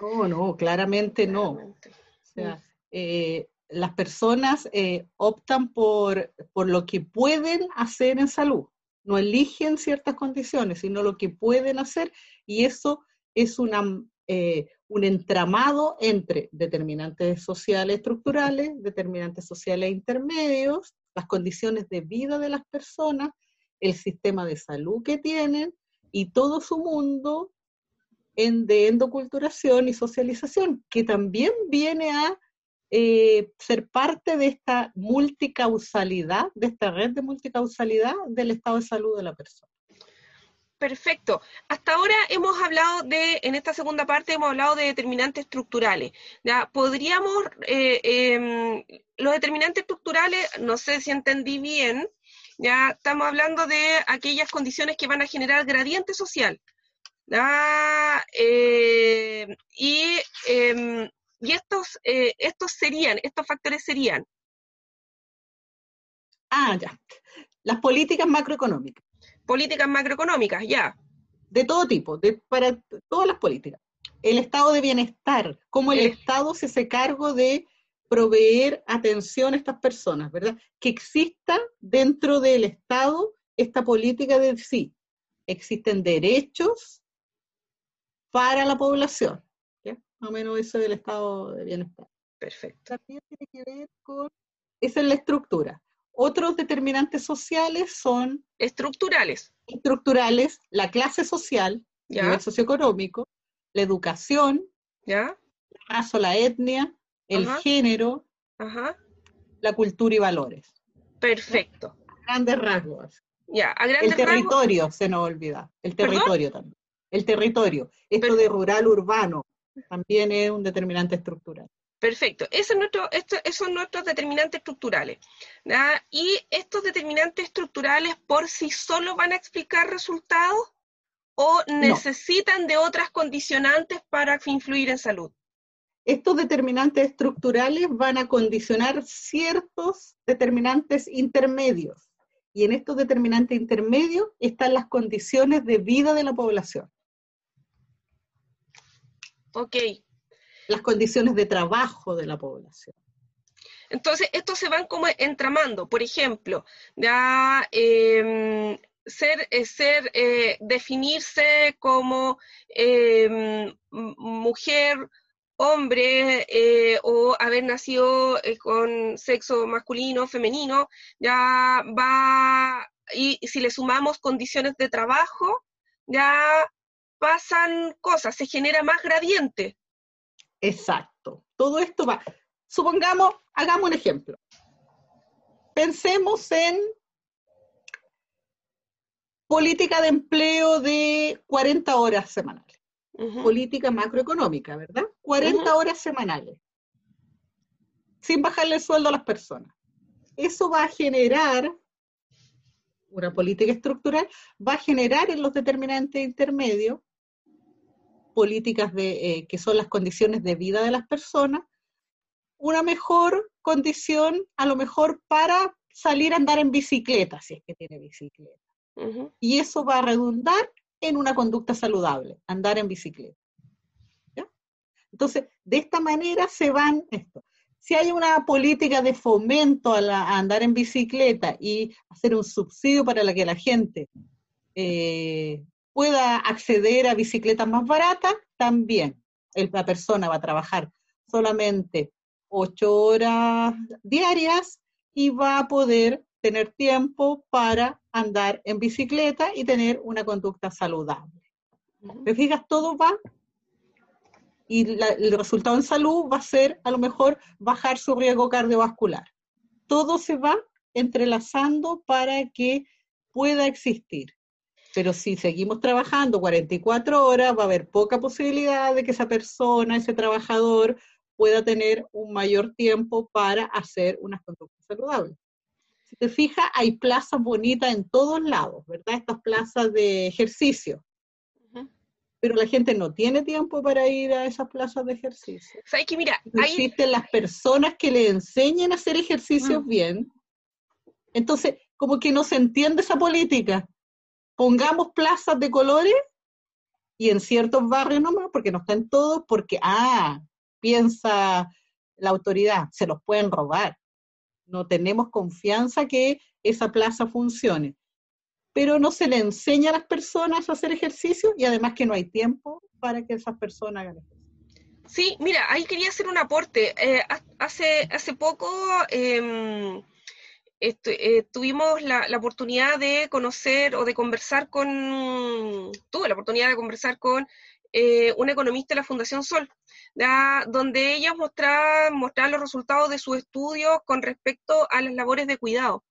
No, no, claramente, no. O sea, mm. eh, las personas eh, optan por, por lo que pueden hacer en salud. No eligen ciertas condiciones, sino lo que pueden hacer, y eso es una, eh, un entramado entre determinantes sociales estructurales, determinantes sociales intermedios, las condiciones de vida de las personas el sistema de salud que tienen y todo su mundo de endoculturación y socialización, que también viene a eh, ser parte de esta multicausalidad, de esta red de multicausalidad del estado de salud de la persona. Perfecto. Hasta ahora hemos hablado de, en esta segunda parte hemos hablado de determinantes estructurales. ¿ya? Podríamos, eh, em, los determinantes estructurales, no sé si entendí bien, ya estamos hablando de aquellas condiciones que van a generar gradiente social. Eh, y, em, y estos, eh, estos serían, estos factores serían. Ah, ya. Las políticas macroeconómicas. Políticas macroeconómicas, ya. De todo tipo, de, para todas las políticas. El estado de bienestar, cómo el Estado se hace cargo de proveer atención a estas personas, ¿verdad? Que exista dentro del Estado esta política de sí, existen derechos para la población. ¿ya? Más o menos eso del estado de bienestar. Perfecto. También tiene que ver con, esa es la estructura. Otros determinantes sociales son... Estructurales. Estructurales, la clase social, el nivel socioeconómico, la educación, ¿Ya? la raza, la etnia, el Ajá. género, Ajá. la cultura y valores. Perfecto. Grandes rasgos. Ya, a El rasgos. territorio se nos olvida. El ¿Perdón? territorio también. El territorio. Esto de rural urbano también es un determinante estructural. Perfecto. Ese es nuestro, esto- esos son nuestros determinantes estructurales. Y estos determinantes estructurales por sí solos van a explicar resultados o necesitan de otras condicionantes para influir en salud. Estos determinantes estructurales van a condicionar ciertos determinantes intermedios. Y en estos determinantes intermedios están las condiciones de vida de la población, Ok. las condiciones de trabajo de la población. Entonces, estos se van como entramando. Por ejemplo, ya em, ser, eh, ser eh, definirse como em, mujer, hombre, eh, o haber nacido con sexo masculino, femenino, ya va, y si le sumamos condiciones de trabajo, ya pasan cosas, se genera más gradiente. Exacto. Todo esto va. Supongamos, hagamos un ejemplo. Pensemos en política de empleo de 40 horas semanales. Política macroeconómica, ¿verdad? 40 Ujú. horas semanales. Sin bajarle el sueldo a las personas. Eso va a generar, una política estructural, va a generar en los determinantes intermedios políticas de, eh, que son las condiciones de vida de las personas, una mejor condición a lo mejor para salir a andar en bicicleta, si es que tiene bicicleta. Y eso va a redundar en una conducta saludable, andar en bicicleta. ¿Ya? Entonces, de esta manera se van esto. Si hay una política de fomento a, la- a andar en bicicleta y hacer un subsidio para la que la gente eh, pueda acceder a bicicletas más baratas, también la persona va a trabajar solamente ocho horas diarias y va a poder tener tiempo para andar en bicicleta y tener una conducta saludable. ¿Te fijas? Todo va y la- el resultado en salud va a ser a lo mejor bajar su riesgo cardiovascular. Todo se va entrelazando para que pueda existir. Pero si seguimos trabajando 44 horas, va a haber poca posibilidad de que esa persona, ese trabajador, pueda tener un mayor tiempo para hacer unas conductas saludables. Si te fijas, hay plazas bonitas en todos lados, ¿verdad? Estas plazas de ejercicio pero la gente no tiene tiempo para ir a esas plazas de ejercicio. ¿Sabes que Mira, hay, existen las personas que le enseñen a hacer ejercicios Mm. bien. Entonces, como que no se entiende esa política. Pongamos plazas de colores y en ciertos barrios nomás, porque no está en todos, porque, ah, piensa la autoridad, se los pueden robar. No tenemos confianza que esa plaza funcione. Pero no se le enseña a las personas a hacer ejercicio y además que no hay tiempo para que esas personas hagan ejercicio. Sí, mira, ahí quería hacer un aporte. Eh, ha- hace, hace poco em, eh, tuvimos la, oportunidad de conocer o de conversar con, tuve la oportunidad de conversar con eh, una economista de la Fundación Sol, donde ellas mostraban, mostraban los resultados de sus estudios con respecto a las labores de cuidado.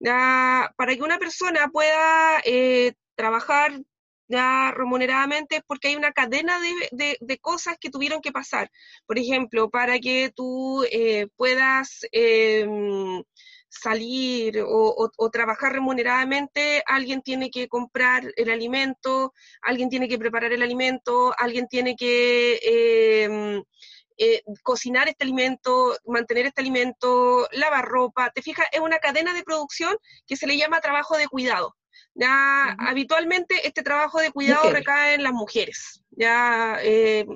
Para que una persona pueda eh, trabajar ya remuneradamente porque hay una cadena de, de- de cosas que tuvieron que pasar. Por ejemplo, para que tú eh, puedas em, salir o, o- trabajar remuneradamente, alguien tiene que comprar el alimento, alguien tiene que preparar el alimento, alguien tiene que em, eh, cocinar este alimento, mantener este alimento, lavar ropa. Te fijas, es una cadena de producción que se le llama trabajo de cuidado. Ya habitualmente este trabajo de cuidado Mujeres. recae en las mujeres. Ya eh,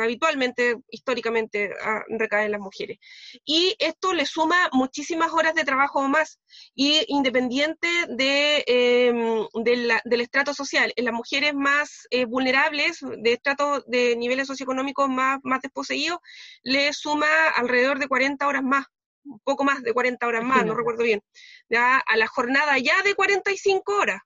habitualmente, históricamente, recae en las mujeres. Y esto le suma muchísimas horas de trabajo más. Y independiente de, em, de la- del estrato social, en las mujeres más eh, vulnerables, de estratos de niveles socioeconómicos más, más desposeídos, le suma alrededor de 40 horas más, un poco más de 40 horas más, no recuerdo bien, ya a la jornada ya de 45 horas.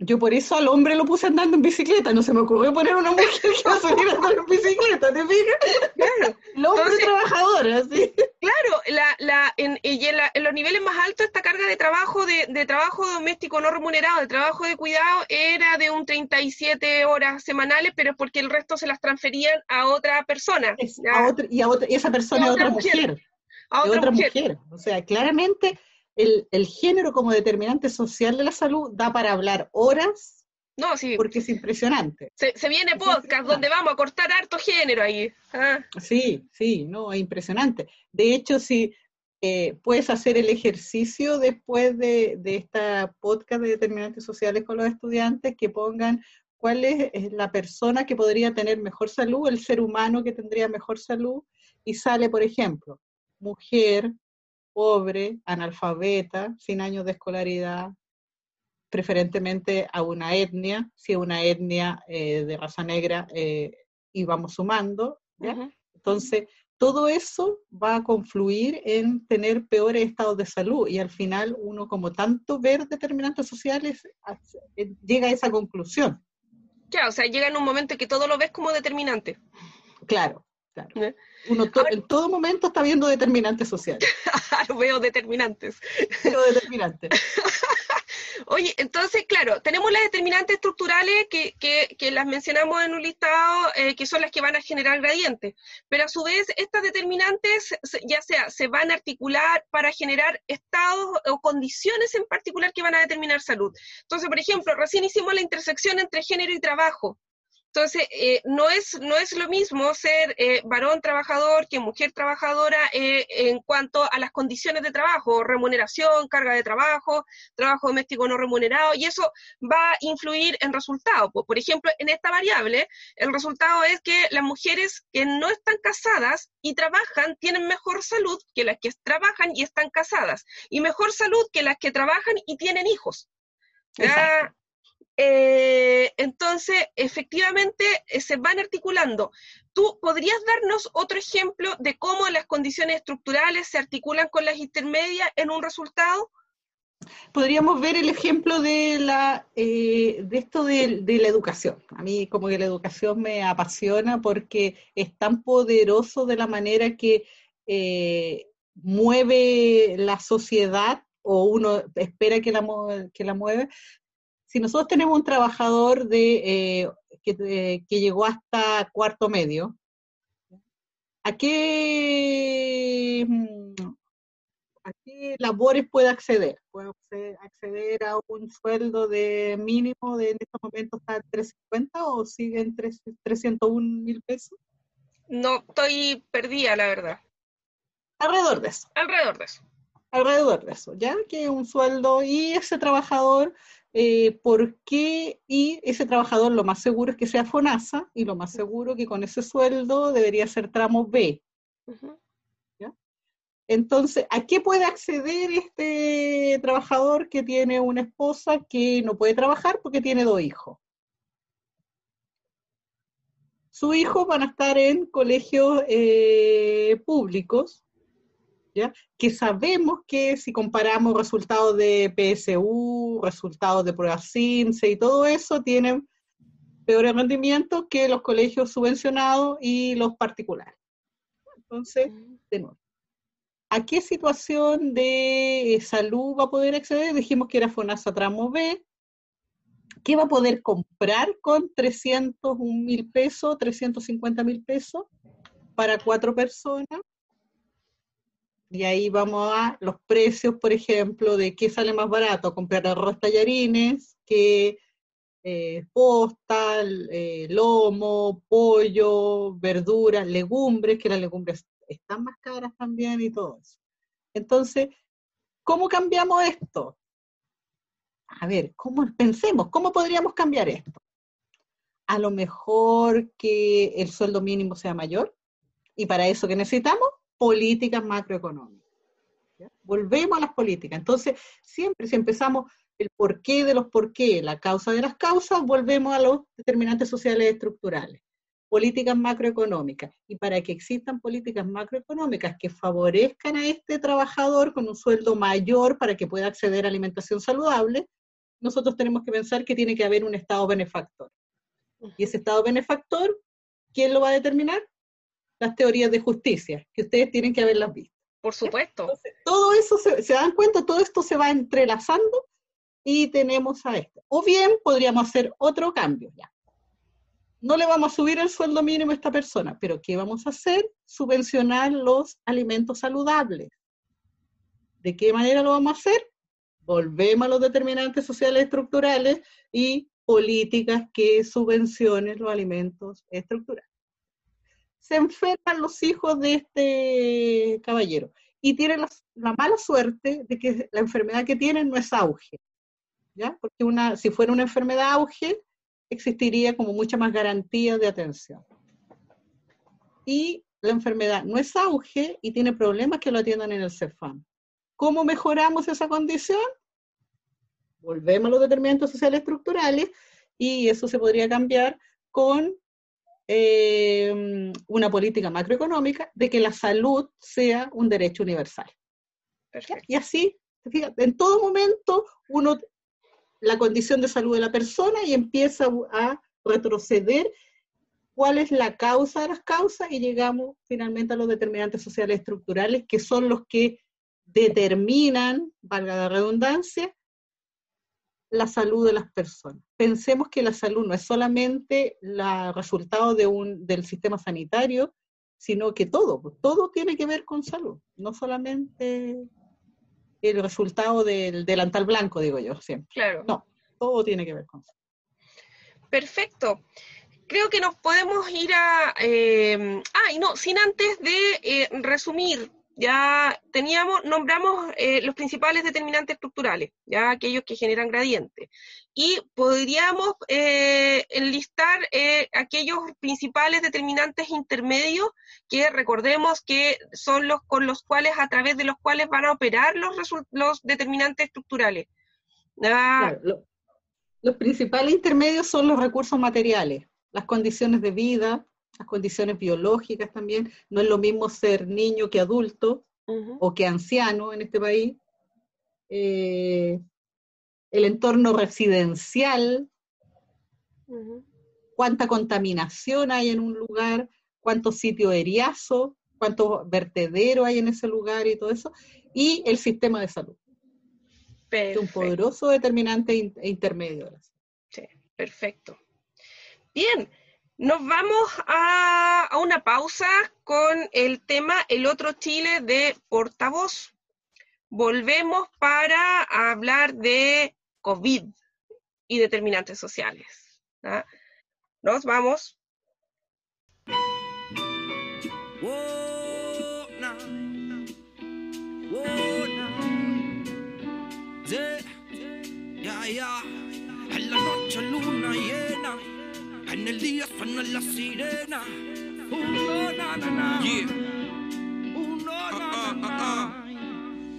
Yo por eso al hombre lo puse andando en bicicleta, no se me ocurrió poner una mujer que va a salir andando en bicicleta, ¿te fijas? Claro. El hombre Entonces- trabajador, así. Claro, la, la, en, y en, la- en los niveles más altos esta carga de trabajo, de, de trabajo doméstico no remunerado, de trabajo de cuidado, era de un 37 horas semanales, pero es porque el resto se las transferían a otra persona, Es a otra- y, a otra- y esa persona Y a otra otra mujer. mujer. A de otra, otra mujer. mujer. O sea, claramente el, el género como determinante social de la salud da para hablar horas No, sí, porque es impresionante. se, se viene podcast donde vamos a cortar harto género ahí. ah. Sí, sí, no, es impresionante. De hecho, si eh, puedes hacer el ejercicio después de, de esta podcast de determinantes sociales con los estudiantes, que pongan cuál es, es la persona que podría tener mejor salud, el ser humano que tendría mejor salud, y sale, por ejemplo, mujer, pobre, analfabeta, sin años de escolaridad, preferentemente a una etnia, si es una etnia eh, de raza negra, eh, y vamos sumando, ¿ya? Entonces, todo eso va a confluir en tener peores estados de salud y al final uno como tanto ver determinantes sociales eh, llega a esa conclusión. Claro, o sea, llega en un momento en que todo lo ves como determinante. Claro, claro. Uno to- en todo momento está viendo determinantes sociales. lo veo determinantes. determinantes. Oye, entonces, claro, tenemos las determinantes estructurales que, que, que las mencionamos en un listado, eh, que son las que van a generar gradientes, pero a su vez estas determinantes, ya sea, se van a articular para generar estados o condiciones en particular que van a determinar salud. Entonces, por ejemplo, recién hicimos la intersección entre género y trabajo. Entonces, eh, no, es, no es lo mismo ser eh, varón trabajador que mujer trabajadora eh, en cuanto a las condiciones de trabajo, remuneración, carga de trabajo, trabajo doméstico no remunerado, y eso va a influir en resultados. Por ejemplo, en esta variable, el resultado es que las mujeres que no están casadas y trabajan tienen mejor salud que las que trabajan y están casadas, y mejor salud que las que trabajan y tienen hijos. Eh, entonces, efectivamente, eh, se van articulando. ¿Tú podrías darnos otro ejemplo de cómo las condiciones estructurales se articulan con las intermedias en un resultado? Podríamos ver el ejemplo de la eh, de esto de, de la educación. A mí como que la educación me apasiona porque es tan poderoso de la manera que mueve la sociedad o uno espera que la, que la mueve. Si nosotros tenemos un trabajador de, eh, que, eh, que llegó hasta cuarto medio, ¿a qué, mm, ¿a qué labores puede acceder? Puede acce- acceder a un sueldo de mínimo de en estos momentos está en 350 o sigue en tres- 301 mil pesos? No, estoy perdida, la verdad. Alrededor de eso, Alrededor de eso. alrededor de eso, ¿ya? Que un sueldo y ese trabajador, eh, ¿por qué? Y ese trabajador lo más seguro es que sea FONASA y lo más seguro que con ese sueldo debería ser tramo B. Entonces, ¿a qué puede acceder este trabajador que tiene una esposa que no puede trabajar porque tiene dos hijos? Sus hijos van a estar en colegios eh, públicos, ¿ya? que sabemos que si comparamos resultados de PSU, resultados de pruebas CIMSE y todo eso, tienen peores rendimientos que los colegios subvencionados y los particulares. Entonces, de nuevo. ¿A qué situación de eh, salud va a poder acceder? Dijimos que era FONASA tramo B. ¿Qué va a poder comprar con 301 mil pesos, 350 mil pesos para cuatro personas? Y ahí vamos a los precios, por ejemplo, de qué sale más barato, comprar arroz tallarines, que eh, postal, eh, lomo, pollo, verduras, legumbres, que las legumbres están más caras también y todo eso. Entonces, ¿cómo cambiamos esto? A ver, ¿cómo pensemos? ¿Cómo podríamos cambiar esto? A lo mejor que el sueldo mínimo sea mayor y para eso que necesitamos políticas macroeconómicas. ¿ya? Volvemos a las políticas. Entonces, siempre si empezamos el porqué de los porqué, la causa de las causas, volvemos a los determinantes sociales estructurales políticas macroeconómicas. Y para que existan políticas macroeconómicas que favorezcan a este trabajador con un sueldo mayor para que pueda acceder a alimentación saludable, nosotros tenemos que pensar que tiene que haber un Estado benefactor. Y ese Estado benefactor, ¿quién lo va a determinar? Las teorías de justicia, que ustedes tienen que haberlas visto. Por supuesto. todo eso, se, se, dan cuenta, todo esto se va entrelazando y tenemos a esto. O bien podríamos hacer otro cambio ya. No le vamos a subir el sueldo mínimo a esta persona, pero ¿qué vamos a hacer? Subvencionar los alimentos saludables. ¿De qué manera lo vamos a hacer? Volvemos a los determinantes sociales estructurales y políticas que subvencionen los alimentos estructurales. Se enferman los hijos de este caballero y tienen la, la, mala suerte de que la enfermedad que tienen no es auge, ¿ya? Porque una, si fuera una enfermedad auge, existiría como mucha más garantía de atención. Y la enfermedad no es auge y tiene problemas que lo atiendan en el CEFAM. ¿Cómo mejoramos esa condición? Volvemos a los determinantes sociales estructurales y eso se podría cambiar con eh, una política macroeconómica de que la salud sea un derecho universal. Perfecto. Y así, fíjate, en todo momento uno la condición de salud de la persona y empieza a retroceder cuál es la causa de las causas y llegamos finalmente a los determinantes sociales estructurales que son los que determinan, valga la redundancia, la salud de las personas. Pensemos que la salud no es solamente el resultado de un, del sistema sanitario, sino que todo, pues, todo tiene que ver con salud, no solamente el resultado del delantal blanco, digo yo siempre. Claro. No, todo tiene que ver con salud. Perfecto creo que nos podemos ir a... Eh, ah, y no, sin antes de eh, resumir ya teníamos, nombramos eh, los principales determinantes estructurales, ya aquellos que generan gradiente. Y podríamos eh, enlistar eh, aquellos principales determinantes intermedios que recordemos que son los con los cuales, a través de los cuales van a operar los, determinantes estructurales. lo, los principales intermedios son los recursos materiales, las condiciones de vida, las condiciones biológicas también. No es lo mismo ser niño que adulto o que anciano en este país. Eh, el entorno residencial, cuánta contaminación hay en un lugar, cuántos sitios eriazo, cuántos vertederos hay en ese lugar y todo eso, y el sistema de salud. Es un poderoso determinante intermedio. Sí, perfecto. Bien, nos vamos a, una pausa con el tema El otro Chile de portavoz. Volvemos para hablar de COVID y determinantes sociales. Nos vamos. El día suena la sirena. Uh, na, na, na. Yeah. Uh, na, na,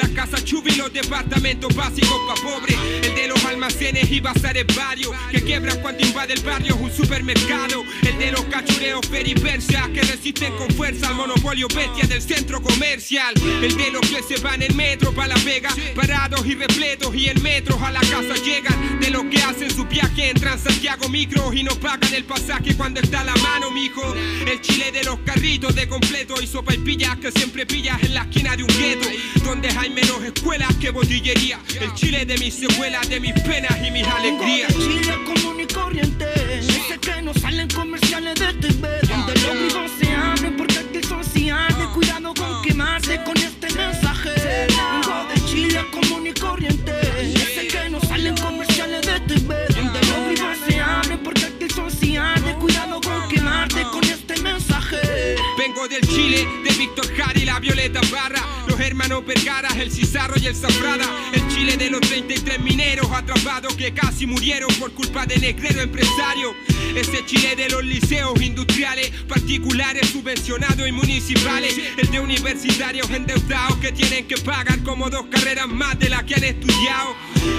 las casas chubi y los departamentos básicos pa' pobres. El de los almacenes y bazares varios. Que quiebran cuando invade el barrio un supermercado. El de los cachureos peripersias que resisten con fuerza al monopolio bestia del centro comercial. El de los que se van en metro pa' la vega. Parados y repletos y en metros a la casa llegan. De los que hacen su viaje entran Santiago Micro y no pagan el pasaje cuando está a la mano, mijo. El chile de los carritos de completo y sopa y pillas que siempre pillas en la esquina de un gueto donde hay menos escuelas que botillería. El Chile de mis secuelas, de mis penas y mis alegrías. Chile común y corriente. Sé que no salen comerciales de TV. Donde los vivos se abren porque aquí son sociales. Cuidado con quemarse con este mensaje. Vengo de Chile común y corriente. Sé que no salen comerciales de TV. Donde los vivos se abren porque aquí son sociales. Cuidado con quemarte con este mensaje. Vengo del Chile de Víctor Jara y la Violeta Barra los hermanos Vergara, el Cizarro y el Zafrada. El Chile de los 33 mineros atrapados que casi murieron por culpa de negrero empresario. Ese Chile de los liceos industriales, particulares, subvencionados y municipales. El de universitarios endeudados que tienen que pagar como dos carreras más de las que han estudiado.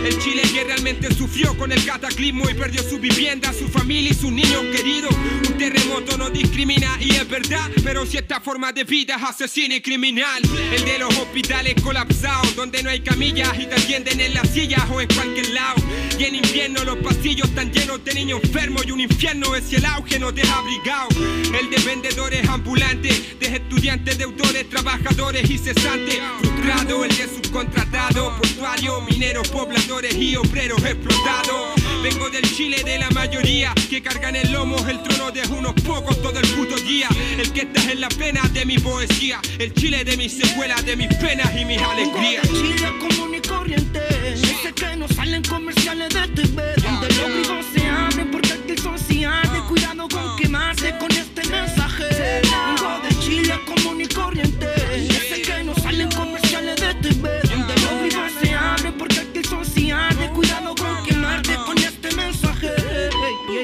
El Chile que realmente sufrió con el cataclismo y perdió su vivienda, su familia y sus niños queridos. Un terremoto no discrimina y es verdad, pero si esta forma de vida es asesina y criminal. El de los hospitales colapsados, donde no hay camillas y te atienden en las sillas o en cualquier lado. Y en invierno los pasillos están llenos de niños enfermos y un infierno es si el auge no te. El de vendedores ambulantes, de estudiantes, deudores, trabajadores y cesantes. Frustrado, el de subcontratado, portuario, mineros, pobladores y obreros explotados. Vengo del Chile de la mayoría, que cargan el lomo el trono de unos pocos todo el puto día. El que está en la pena de mi poesía, el Chile de mis secuelas, de mis penas y mis alegrías. Chile común y corriente. Dice que no salen comerciales de TV. Donde los grifos se abren porque aquí son. Cuidado con quemarse con este mensaje. Vengo de Chile común y corriente.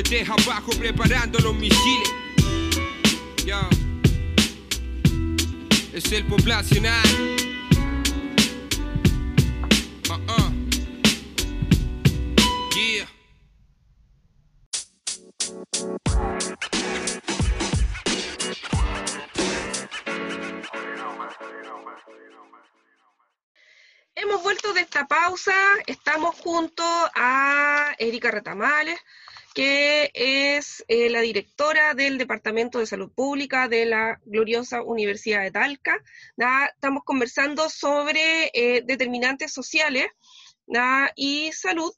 Desde abajo preparando los misiles. Ya. Es el poblacional. Uh-uh. Yeah. Hemos vuelto de esta pausa, estamos junto a Erika Retamales, que es eh, la directora del Departamento de Salud Pública de la gloriosa Universidad de Talca. Estamos conversando sobre eh, determinantes sociales y salud.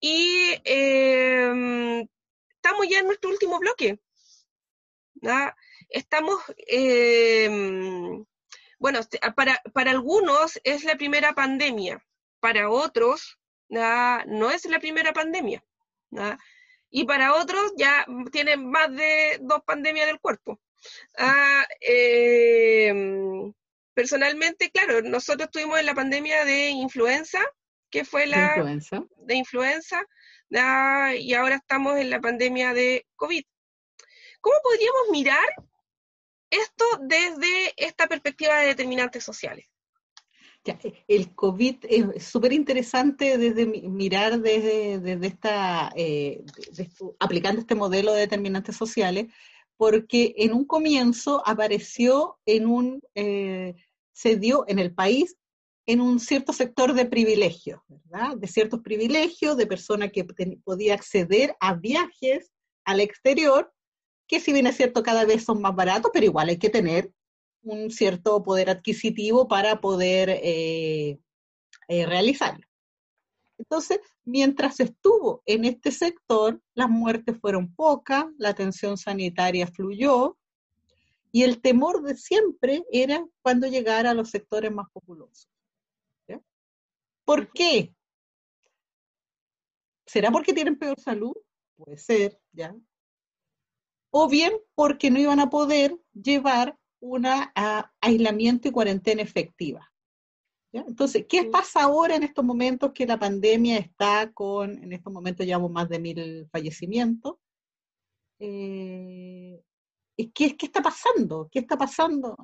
Y eh, estamos ya en nuestro último bloque. Estamos, eh, bueno, para, para algunos es la primera pandemia, para otros no es la primera pandemia. Y para otros ya tienen más de dos pandemias en el cuerpo. Ah, eh, personalmente, claro, nosotros estuvimos en la pandemia de influenza, que fue la influenza. de influenza, ah, y ahora estamos en la pandemia de COVID. ¿Cómo podríamos mirar esto desde esta perspectiva de determinantes sociales? Ya, el COVID es súper interesante desde mi- mirar desde, esta, eh, aplicando este modelo de determinantes sociales, porque en un comienzo apareció en un, eh, se dio en el país en un cierto sector de privilegios, ¿verdad? De ciertos privilegios, de personas que podía acceder a viajes al exterior, que si bien es cierto cada vez son más baratos, pero igual hay que tener un cierto poder adquisitivo para poder eh, eh, realizarlo. Entonces, mientras estuvo en este sector, las muertes fueron pocas, la atención sanitaria fluyó y el temor de siempre era cuando llegara a los sectores más populosos. ¿Por qué? ¿Será porque tienen peor salud? Puede ser, ¿ya? O bien porque no iban a poder llevar un aislamiento y cuarentena efectiva. ¿ya? Entonces, ¿qué pasa ahora en estos momentos que la pandemia está con, en estos momentos llevamos más de mil fallecimientos? Eh, ¿y ¿qué, ¿Qué está pasando? ¿Qué está pasando?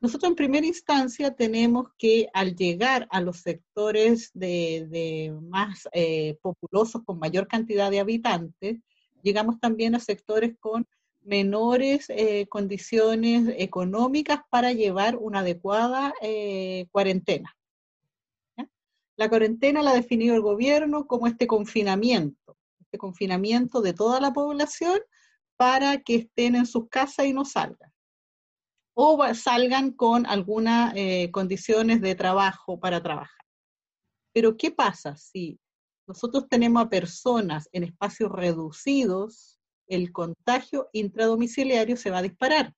Nosotros en primera instancia tenemos que al llegar a los sectores de, de más eh, populosos con mayor cantidad de habitantes, llegamos también a sectores con menores eh, condiciones económicas para llevar una adecuada eh, cuarentena. La cuarentena la ha definido el gobierno como este confinamiento, este confinamiento de toda la población para que estén en sus casas y no salgan. o salgan con algunas eh, condiciones de trabajo para trabajar. Pero ¿qué pasa si nosotros tenemos a personas en espacios reducidos? El contagio intradomiciliario se va a disparar.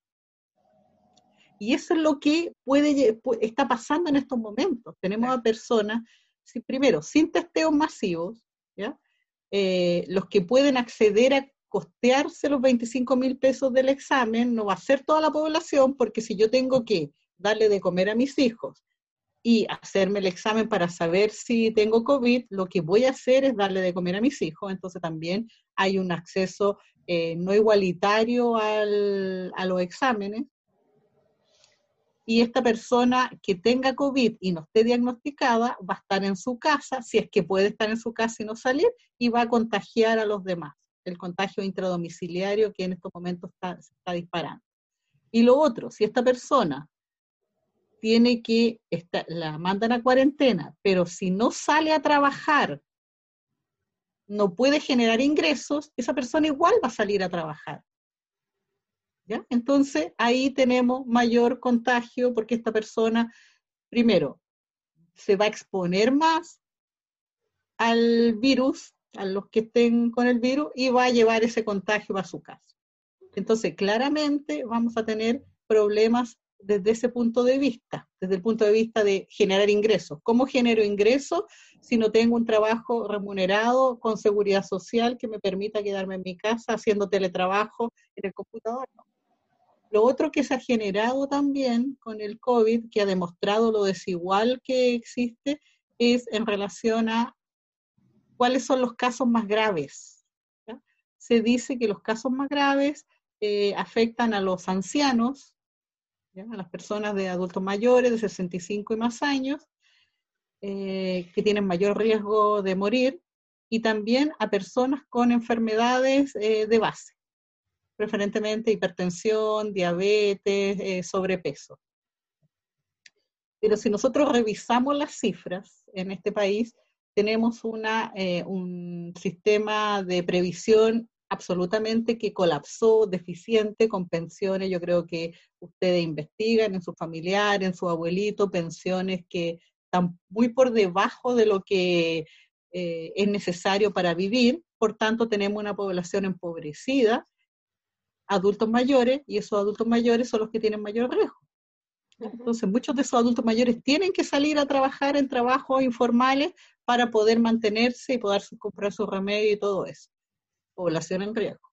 Y eso es lo que puede, está pasando en estos momentos. Tenemos a personas, primero, sin testeos masivos, eh, los que pueden acceder a costearse los 25 mil pesos del examen, no va a ser toda la población, porque si yo tengo que darle de comer a mis hijos y hacerme el examen para saber si tengo COVID, lo que voy a hacer es darle de comer a mis hijos. Entonces también hay un acceso eh, no igualitario a los exámenes y esta persona que tenga COVID y no esté diagnosticada va a estar en su casa, si es que puede estar en su casa y no salir, y va a contagiar a los demás. El contagio intradomiciliario que en estos momentos está, se está disparando. Y lo otro, si esta persona tiene que, la mandan a cuarentena, pero si no sale a trabajar, no puede generar ingresos, esa persona igual va a salir a trabajar. Entonces ahí tenemos mayor contagio porque esta persona, primero, se va a exponer más al virus, a los que estén con el virus, y va a llevar ese contagio a su casa. Entonces, claramente vamos a tener problemas desde ese punto de vista, desde el punto de vista de generar ingresos. ¿Cómo genero ingresos si no tengo un trabajo remunerado con seguridad social que me permita quedarme en mi casa haciendo teletrabajo en el computador? No. Lo otro que se ha generado también con el COVID, que ha demostrado lo desigual que existe, es en relación a cuáles son los casos más graves. Se dice que los casos más graves eh, afectan a los ancianos, a las personas de adultos mayores de 65 y más años, eh, que tienen mayor riesgo de morir, y también a personas con enfermedades eh, de base preferentemente hipertensión, diabetes, eh, sobrepeso. Pero si nosotros revisamos las cifras en este país, tenemos una, un sistema de previsión absolutamente que colapsó, deficiente, con pensiones, yo creo que ustedes investigan en su familiar, en su abuelito, pensiones que están muy por debajo de lo que eh, es necesario para vivir, por tanto tenemos una población empobrecida adultos mayores y esos adultos mayores son los que tienen mayor riesgo. Entonces, muchos de esos adultos mayores tienen que salir a trabajar en trabajos informales para poder mantenerse y poder comprar su remedio y todo eso. Población en riesgo.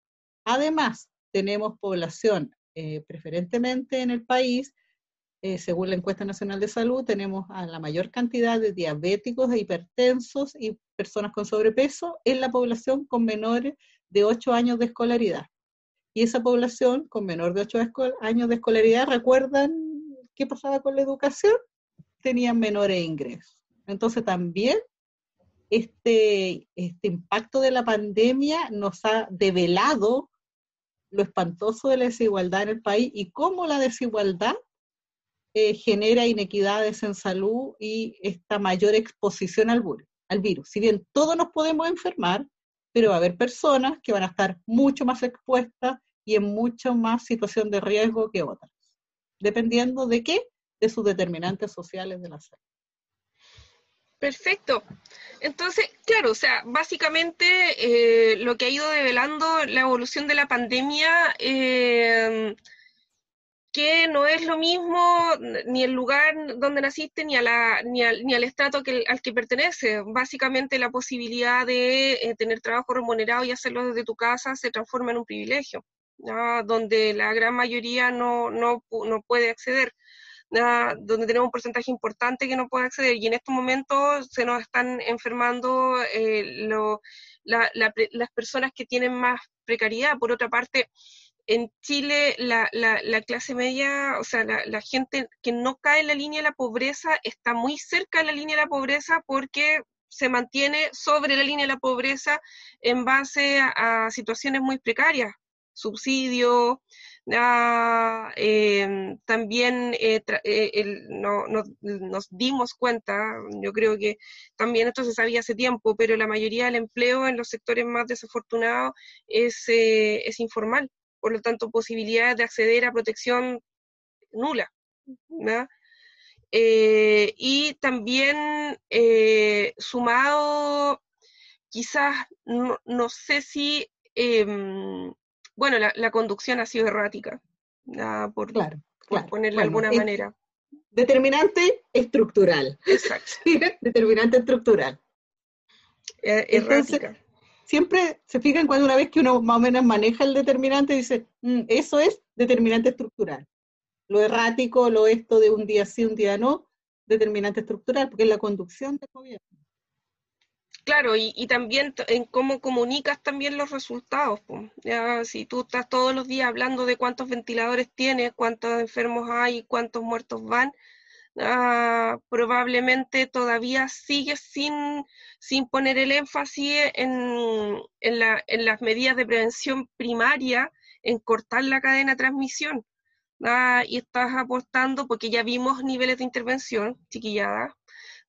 Además, tenemos población eh, preferentemente en el país, eh, según la encuesta nacional de salud, tenemos a la mayor cantidad de diabéticos e hipertensos y personas con sobrepeso en la población con menores de 8 años de escolaridad. Y esa población con menor de 8 años de escolaridad, ¿recuerdan qué pasaba con la educación? Tenían menores ingresos. Entonces también este, este impacto de la pandemia nos ha develado lo espantoso de la desigualdad en el país y cómo la desigualdad eh, genera inequidades en salud y esta mayor exposición al, al virus. Si bien todos nos podemos enfermar, pero va a haber personas que van a estar mucho más expuestas y en mucho más situación de riesgo que otras, dependiendo de qué, de sus determinantes sociales de la salud. Perfecto. Entonces, claro, o sea, básicamente eh, lo que ha ido develando la evolución de la pandemia eh, que no es lo mismo ni el lugar donde naciste ni, a la, ni, al, ni al estrato que, al que pertenece. Básicamente la posibilidad de eh, tener trabajo remunerado y hacerlo desde tu casa se transforma en un privilegio, donde la gran mayoría no, no, no puede acceder. Donde tenemos un porcentaje importante que no puede acceder y en estos momentos se nos están enfermando eh, lo, la, las personas que tienen más precariedad. Por otra parte, en Chile la, la, clase media, o sea, la, gente que no cae en la línea de la pobreza está muy cerca de la línea de la pobreza porque se mantiene sobre la línea de la pobreza en base a, situaciones muy precarias, subsidios, em, también eh, eh, no, nos dimos cuenta, yo creo que también esto se sabía hace tiempo, pero la mayoría del empleo en los sectores más desafortunados es, eh, es informal por lo tanto posibilidades de acceder a protección nula. Eh, y también sumado, quizás, no, sé si, em, bueno, la, conducción ha sido errática, por, claro, ponerle de alguna manera. Determinante estructural. Exacto. determinante estructural. Eh, errática siempre se fijan cuando una vez que uno más o menos maneja el determinante, dice, mm, eso es determinante estructural. Lo errático, lo esto de un día sí, un día no, determinante estructural, porque es la conducción del gobierno. Claro, y, también en cómo comunicas también los resultados. Si tú estás todos los días hablando de cuántos ventiladores tienes, cuántos enfermos hay, cuántos muertos van, Ah, probablemente todavía sigue sin, sin poner el énfasis en, en, la, en, las medidas de prevención primaria, en cortar la cadena de transmisión. Y estás apostando, porque ya vimos niveles de intervención, chiquillada,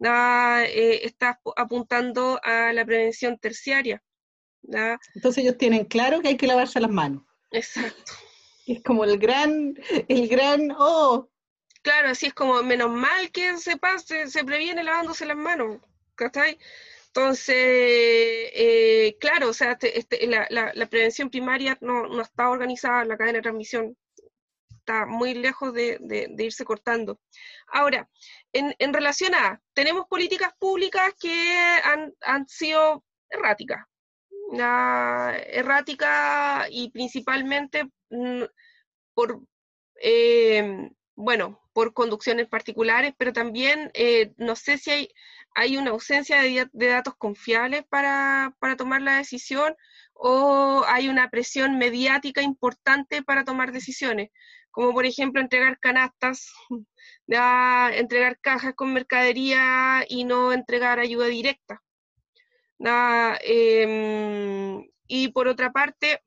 eh, estás apuntando a la prevención terciaria. Entonces ellos tienen claro que hay que lavarse las manos. Exacto. Es como el gran, el gran, oh, Claro, así es como menos mal que se pase, se previene lavándose las manos, ¿cachai? Entonces, eh, claro, o sea, este, este, la, prevención primaria no, está organizada, la cadena de transmisión está muy lejos de, irse cortando. Ahora, en, relación a, tenemos políticas públicas que han, sido erráticas, erráticas y principalmente mm, por, eh, bueno, por conducciones particulares, pero también eh, no sé si hay, hay una ausencia de, datos confiables para, tomar la decisión o hay una presión mediática importante para tomar decisiones, como por ejemplo entregar canastas, entregar cajas con mercadería y no entregar ayuda directa. Em, y por otra parte,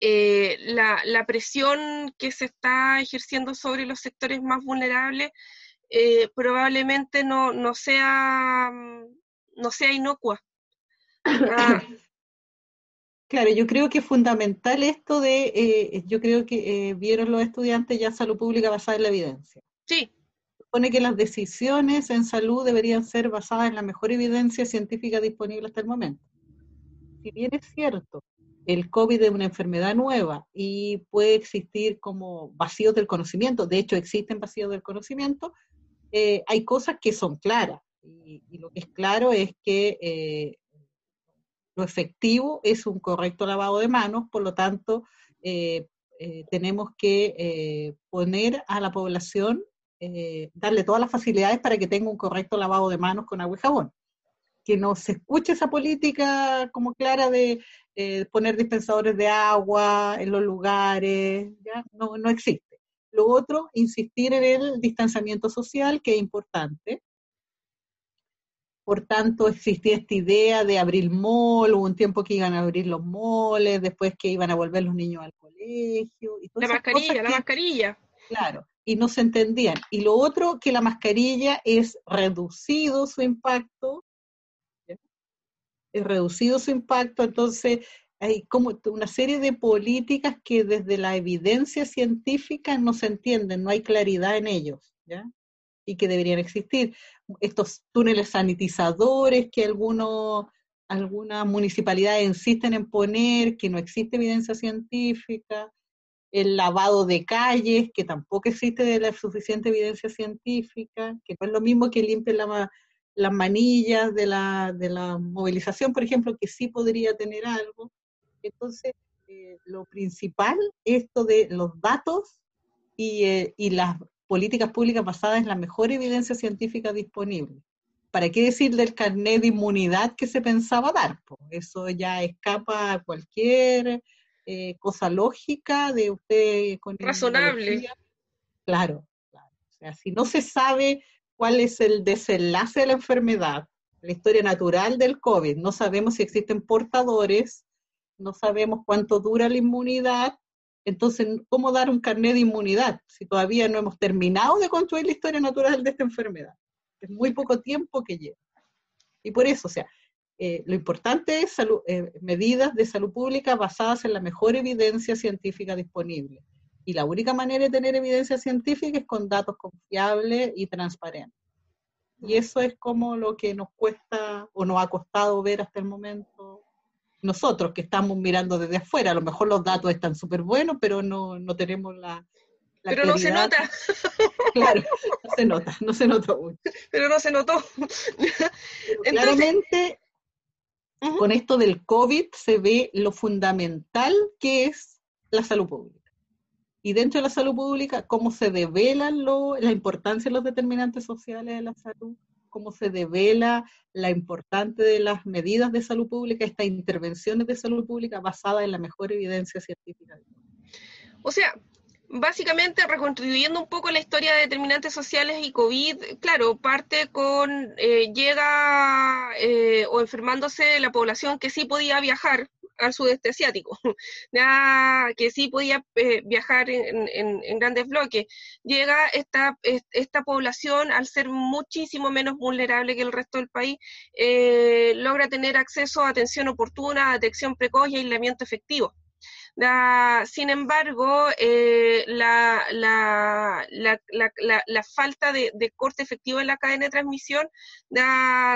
eh, la, presión que se está ejerciendo sobre los sectores más vulnerables eh, probablemente no, no, sea, no sea inocua. Claro, yo creo que es fundamental esto de, eh, yo creo que vieron los estudiantes ya salud pública basada en la evidencia. Sí. Supone que las decisiones en salud deberían ser basadas en la mejor evidencia científica disponible hasta el momento. Si bien es cierto el COVID es una enfermedad nueva y puede existir como vacíos del conocimiento, de hecho existen vacíos del conocimiento, eh, hay cosas que son claras y, lo que es claro es que eh, lo efectivo es un correcto lavado de manos, por lo tanto eh, tenemos que poner a la población, darle todas las facilidades para que tenga un correcto lavado de manos con agua y jabón que no se escuche esa política como clara de eh, poner dispensadores de agua en los lugares, ¿ya? No, no existe. Lo otro, insistir en el distanciamiento social, que es importante. Por tanto, existía esta idea de abrir mall, hubo un tiempo que iban a abrir los moles, después que iban a volver los niños al colegio. Y la mascarilla, la mascarilla. Claro, y no se entendían. Y lo otro, que la mascarilla es reducido su impacto reducido su impacto, entonces hay como una serie de políticas que desde la evidencia científica no se entienden, no hay claridad en ellos, ¿ya? Y que deberían existir. Estos túneles sanitizadores que algunas municipalidades insisten en poner, que no existe evidencia científica, el lavado de calles, que tampoco existe de la suficiente evidencia científica, que no es lo mismo que limpien la, las manillas de la, de la movilización, por ejemplo, que sí podría tener algo. Entonces, eh, lo principal, esto de los datos y, eh, y, las políticas públicas basadas en la mejor evidencia científica disponible. ¿Para qué decir del carnet de inmunidad que se pensaba dar? eso ya escapa a cualquier eh, cosa lógica de usted con razonable. Claro, claro. O sea, si no se sabe cuál es el desenlace de la enfermedad, la historia natural del COVID. No sabemos si existen portadores, no sabemos cuánto dura la inmunidad. Entonces, ¿cómo dar un carnet de inmunidad si todavía no hemos terminado de construir la historia natural de esta enfermedad? Es muy poco tiempo que lleva. Y por eso, o sea, eh, lo importante es eh, medidas de salud pública basadas en la mejor evidencia científica disponible. Y la única manera de tener evidencia científica es con datos confiables y transparentes. Y eso es como lo que nos cuesta o nos ha costado ver hasta el momento nosotros, que estamos mirando desde afuera. A lo mejor los datos están súper buenos, pero no, no tenemos la, pero no se nota. Claro, no se nota, no se notó mucho. Pero no se notó. claramente, con esto del COVID se ve lo fundamental que es la salud pública. Y dentro de la salud pública, cómo se develan lo, la importancia de los determinantes sociales de la salud, cómo se devela la importancia de las medidas de salud pública, estas intervenciones de salud pública basadas en la mejor evidencia científica. O sea, básicamente reconstruyendo un poco la historia de determinantes sociales y COVID, claro, parte con, eh, llega eh, o enfermándose la población que sí podía viajar al sudeste asiático, que sí podía eh, viajar en, grandes bloques. Llega esta, esta población, al ser muchísimo menos vulnerable que el resto del país, logra tener acceso a atención oportuna, detección precoz y aislamiento efectivo sin embargo, eh, la, falta de, corte efectivo en la cadena de transmisión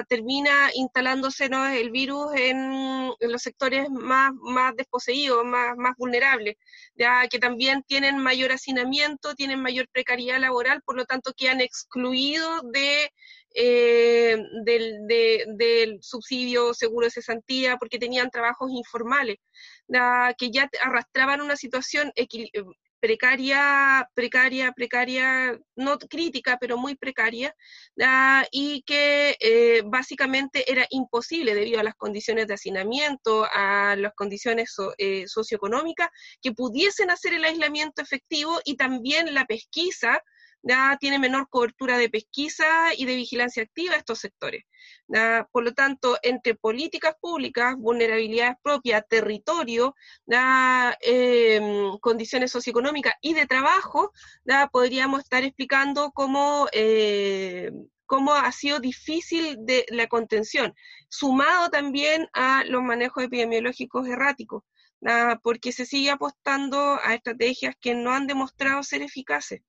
termina instalándose el virus en, los sectores más, desposeídos, más, más vulnerables, ya que también tienen mayor hacinamiento, tienen mayor precariedad laboral, por lo tanto quedan excluidos de eh, del, del, subsidio seguro de cesantía, porque tenían trabajos informales, que ya arrastraban una situación eh, precaria, precaria, precaria, no crítica, pero muy precaria, y que eh, básicamente era imposible debido a las condiciones de hacinamiento, a las condiciones socioeconómicas, que pudiesen hacer el aislamiento efectivo y también la pesquisa ya tiene menor cobertura de pesquisa y de vigilancia activa estos sectores. Por lo tanto, entre políticas públicas, vulnerabilidades propias, territorio, em, condiciones socioeconómicas y de trabajo, podríamos estar explicando cómo, eh, cómo ha sido difícil de la contención, sumado también a los manejos epidemiológicos erráticos, porque se sigue apostando a estrategias que no han demostrado ser eficaces.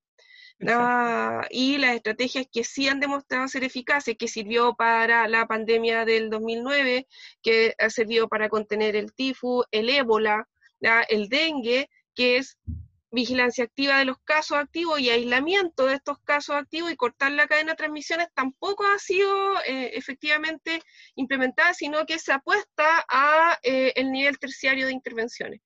Ah, y las estrategias que sí han demostrado ser eficaces, que sirvió para la pandemia del 2009, que ha servido para contener el tifus, el ébola, el dengue, que es vigilancia activa de los casos activos y aislamiento de estos casos activos y cortar la cadena de transmisiones tampoco ha sido eh, efectivamente implementada, sino que se apuesta a eh, el nivel terciario de intervenciones.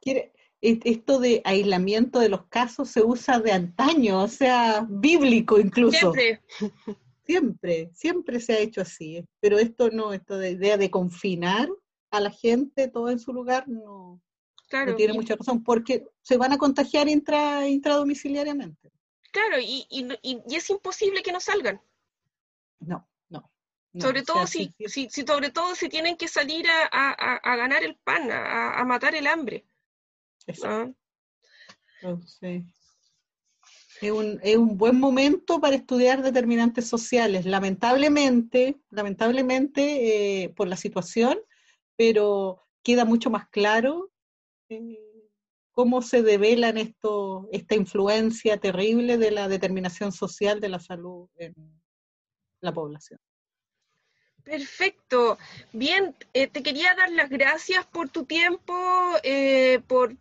¿Quiere, esto de aislamiento de los casos se usa de antaño, o sea, bíblico incluso. Siempre. Siempre, siempre se ha hecho así. Pero esto no, esto de idea de confinar a la gente todo en su lugar, no, tiene mucha razón, porque se van a contagiar intra, intradomiciliariamente. Claro, y, y, es imposible que no salgan. No, no. sobre todo si, si, sobre todo si tienen que salir a, ganar el pan, a, matar el hambre. Ah. Es un, es un buen momento para estudiar determinantes sociales. Lamentablemente, lamentablemente eh, por la situación, pero queda mucho más claro eh, cómo se develan esto, esta influencia terrible de la determinación social de la salud en la población. Perfecto. Bien, eh, te quería dar las gracias por tu tiempo, eh, por,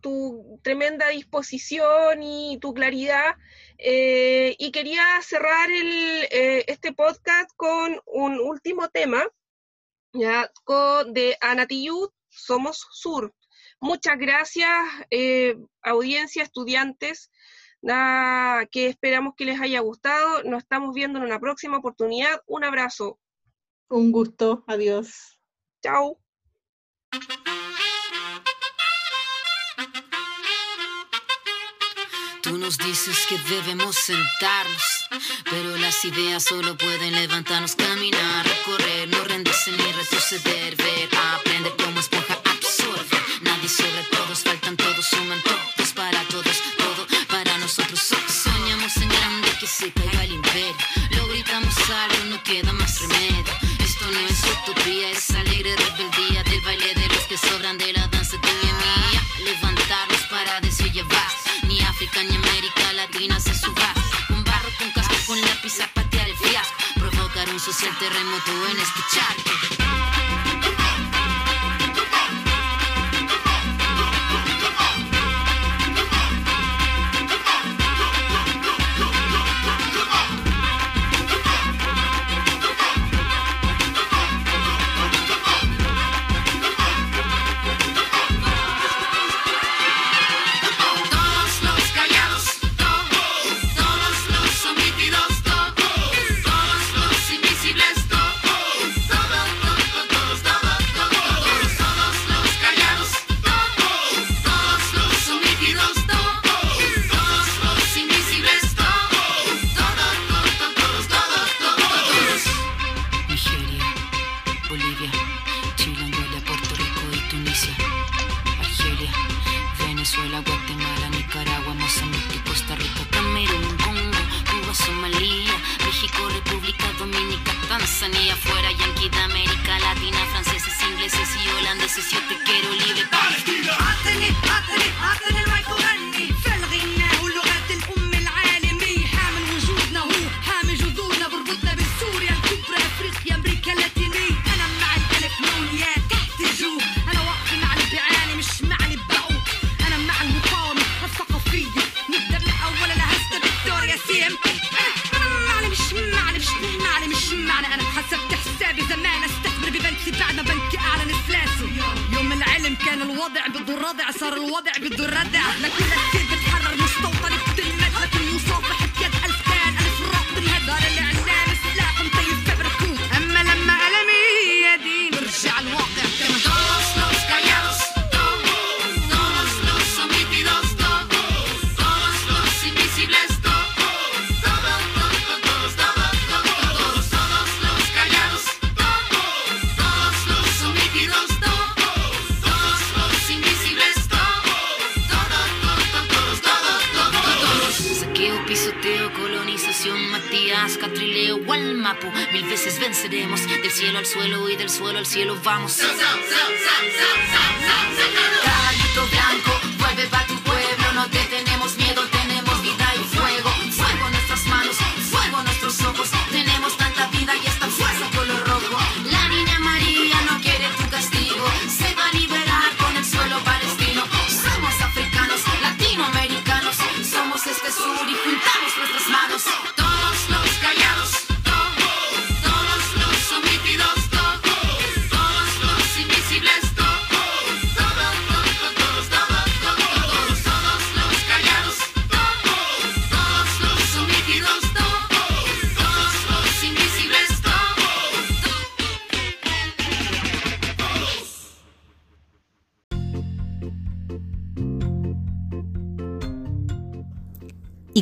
tu tremenda disposición y tu claridad. Eh, y quería cerrar este podcast con un último tema, ya, con, de Anatiyut, Somos Sur. Muchas gracias, audiencia, estudiantes. que esperamos que les haya gustado. Nos estamos viendo en una próxima oportunidad. Un abrazo. Un gusto, adiós. Chao. Tú nos dices que debemos sentarnos, pero las ideas solo pueden levantarnos, caminar, recorrer, no rendirse ni retroceder, ver, aprender como esponja, absorber. Nadie sobre todos, faltan todos, suman todos para todos, todo para nosotros. Soñamos en grande que se caiga el imperio, lo gritamos algo, no queda más remedio esto no es utopía, es alegre rebeldía del baile de los que sobran de la danza de mi mía. levantarlos para decir llevar, ni África ni América Latina se suba. Con barro, con casco, con lápiz a patear el fiasco, provocar un social terremoto en escucharte. ciudadanía fuera yanqui de América Latina, franceses, ingleses y holandeses. Y estilo, vamos. Dançar.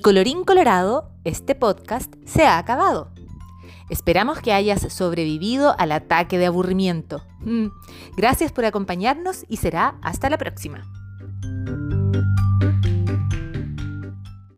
colorín colorado, este podcast se ha acabado. Esperamos que hayas sobrevivido al ataque de aburrimiento. Mm. Gracias por acompañarnos y será hasta la próxima.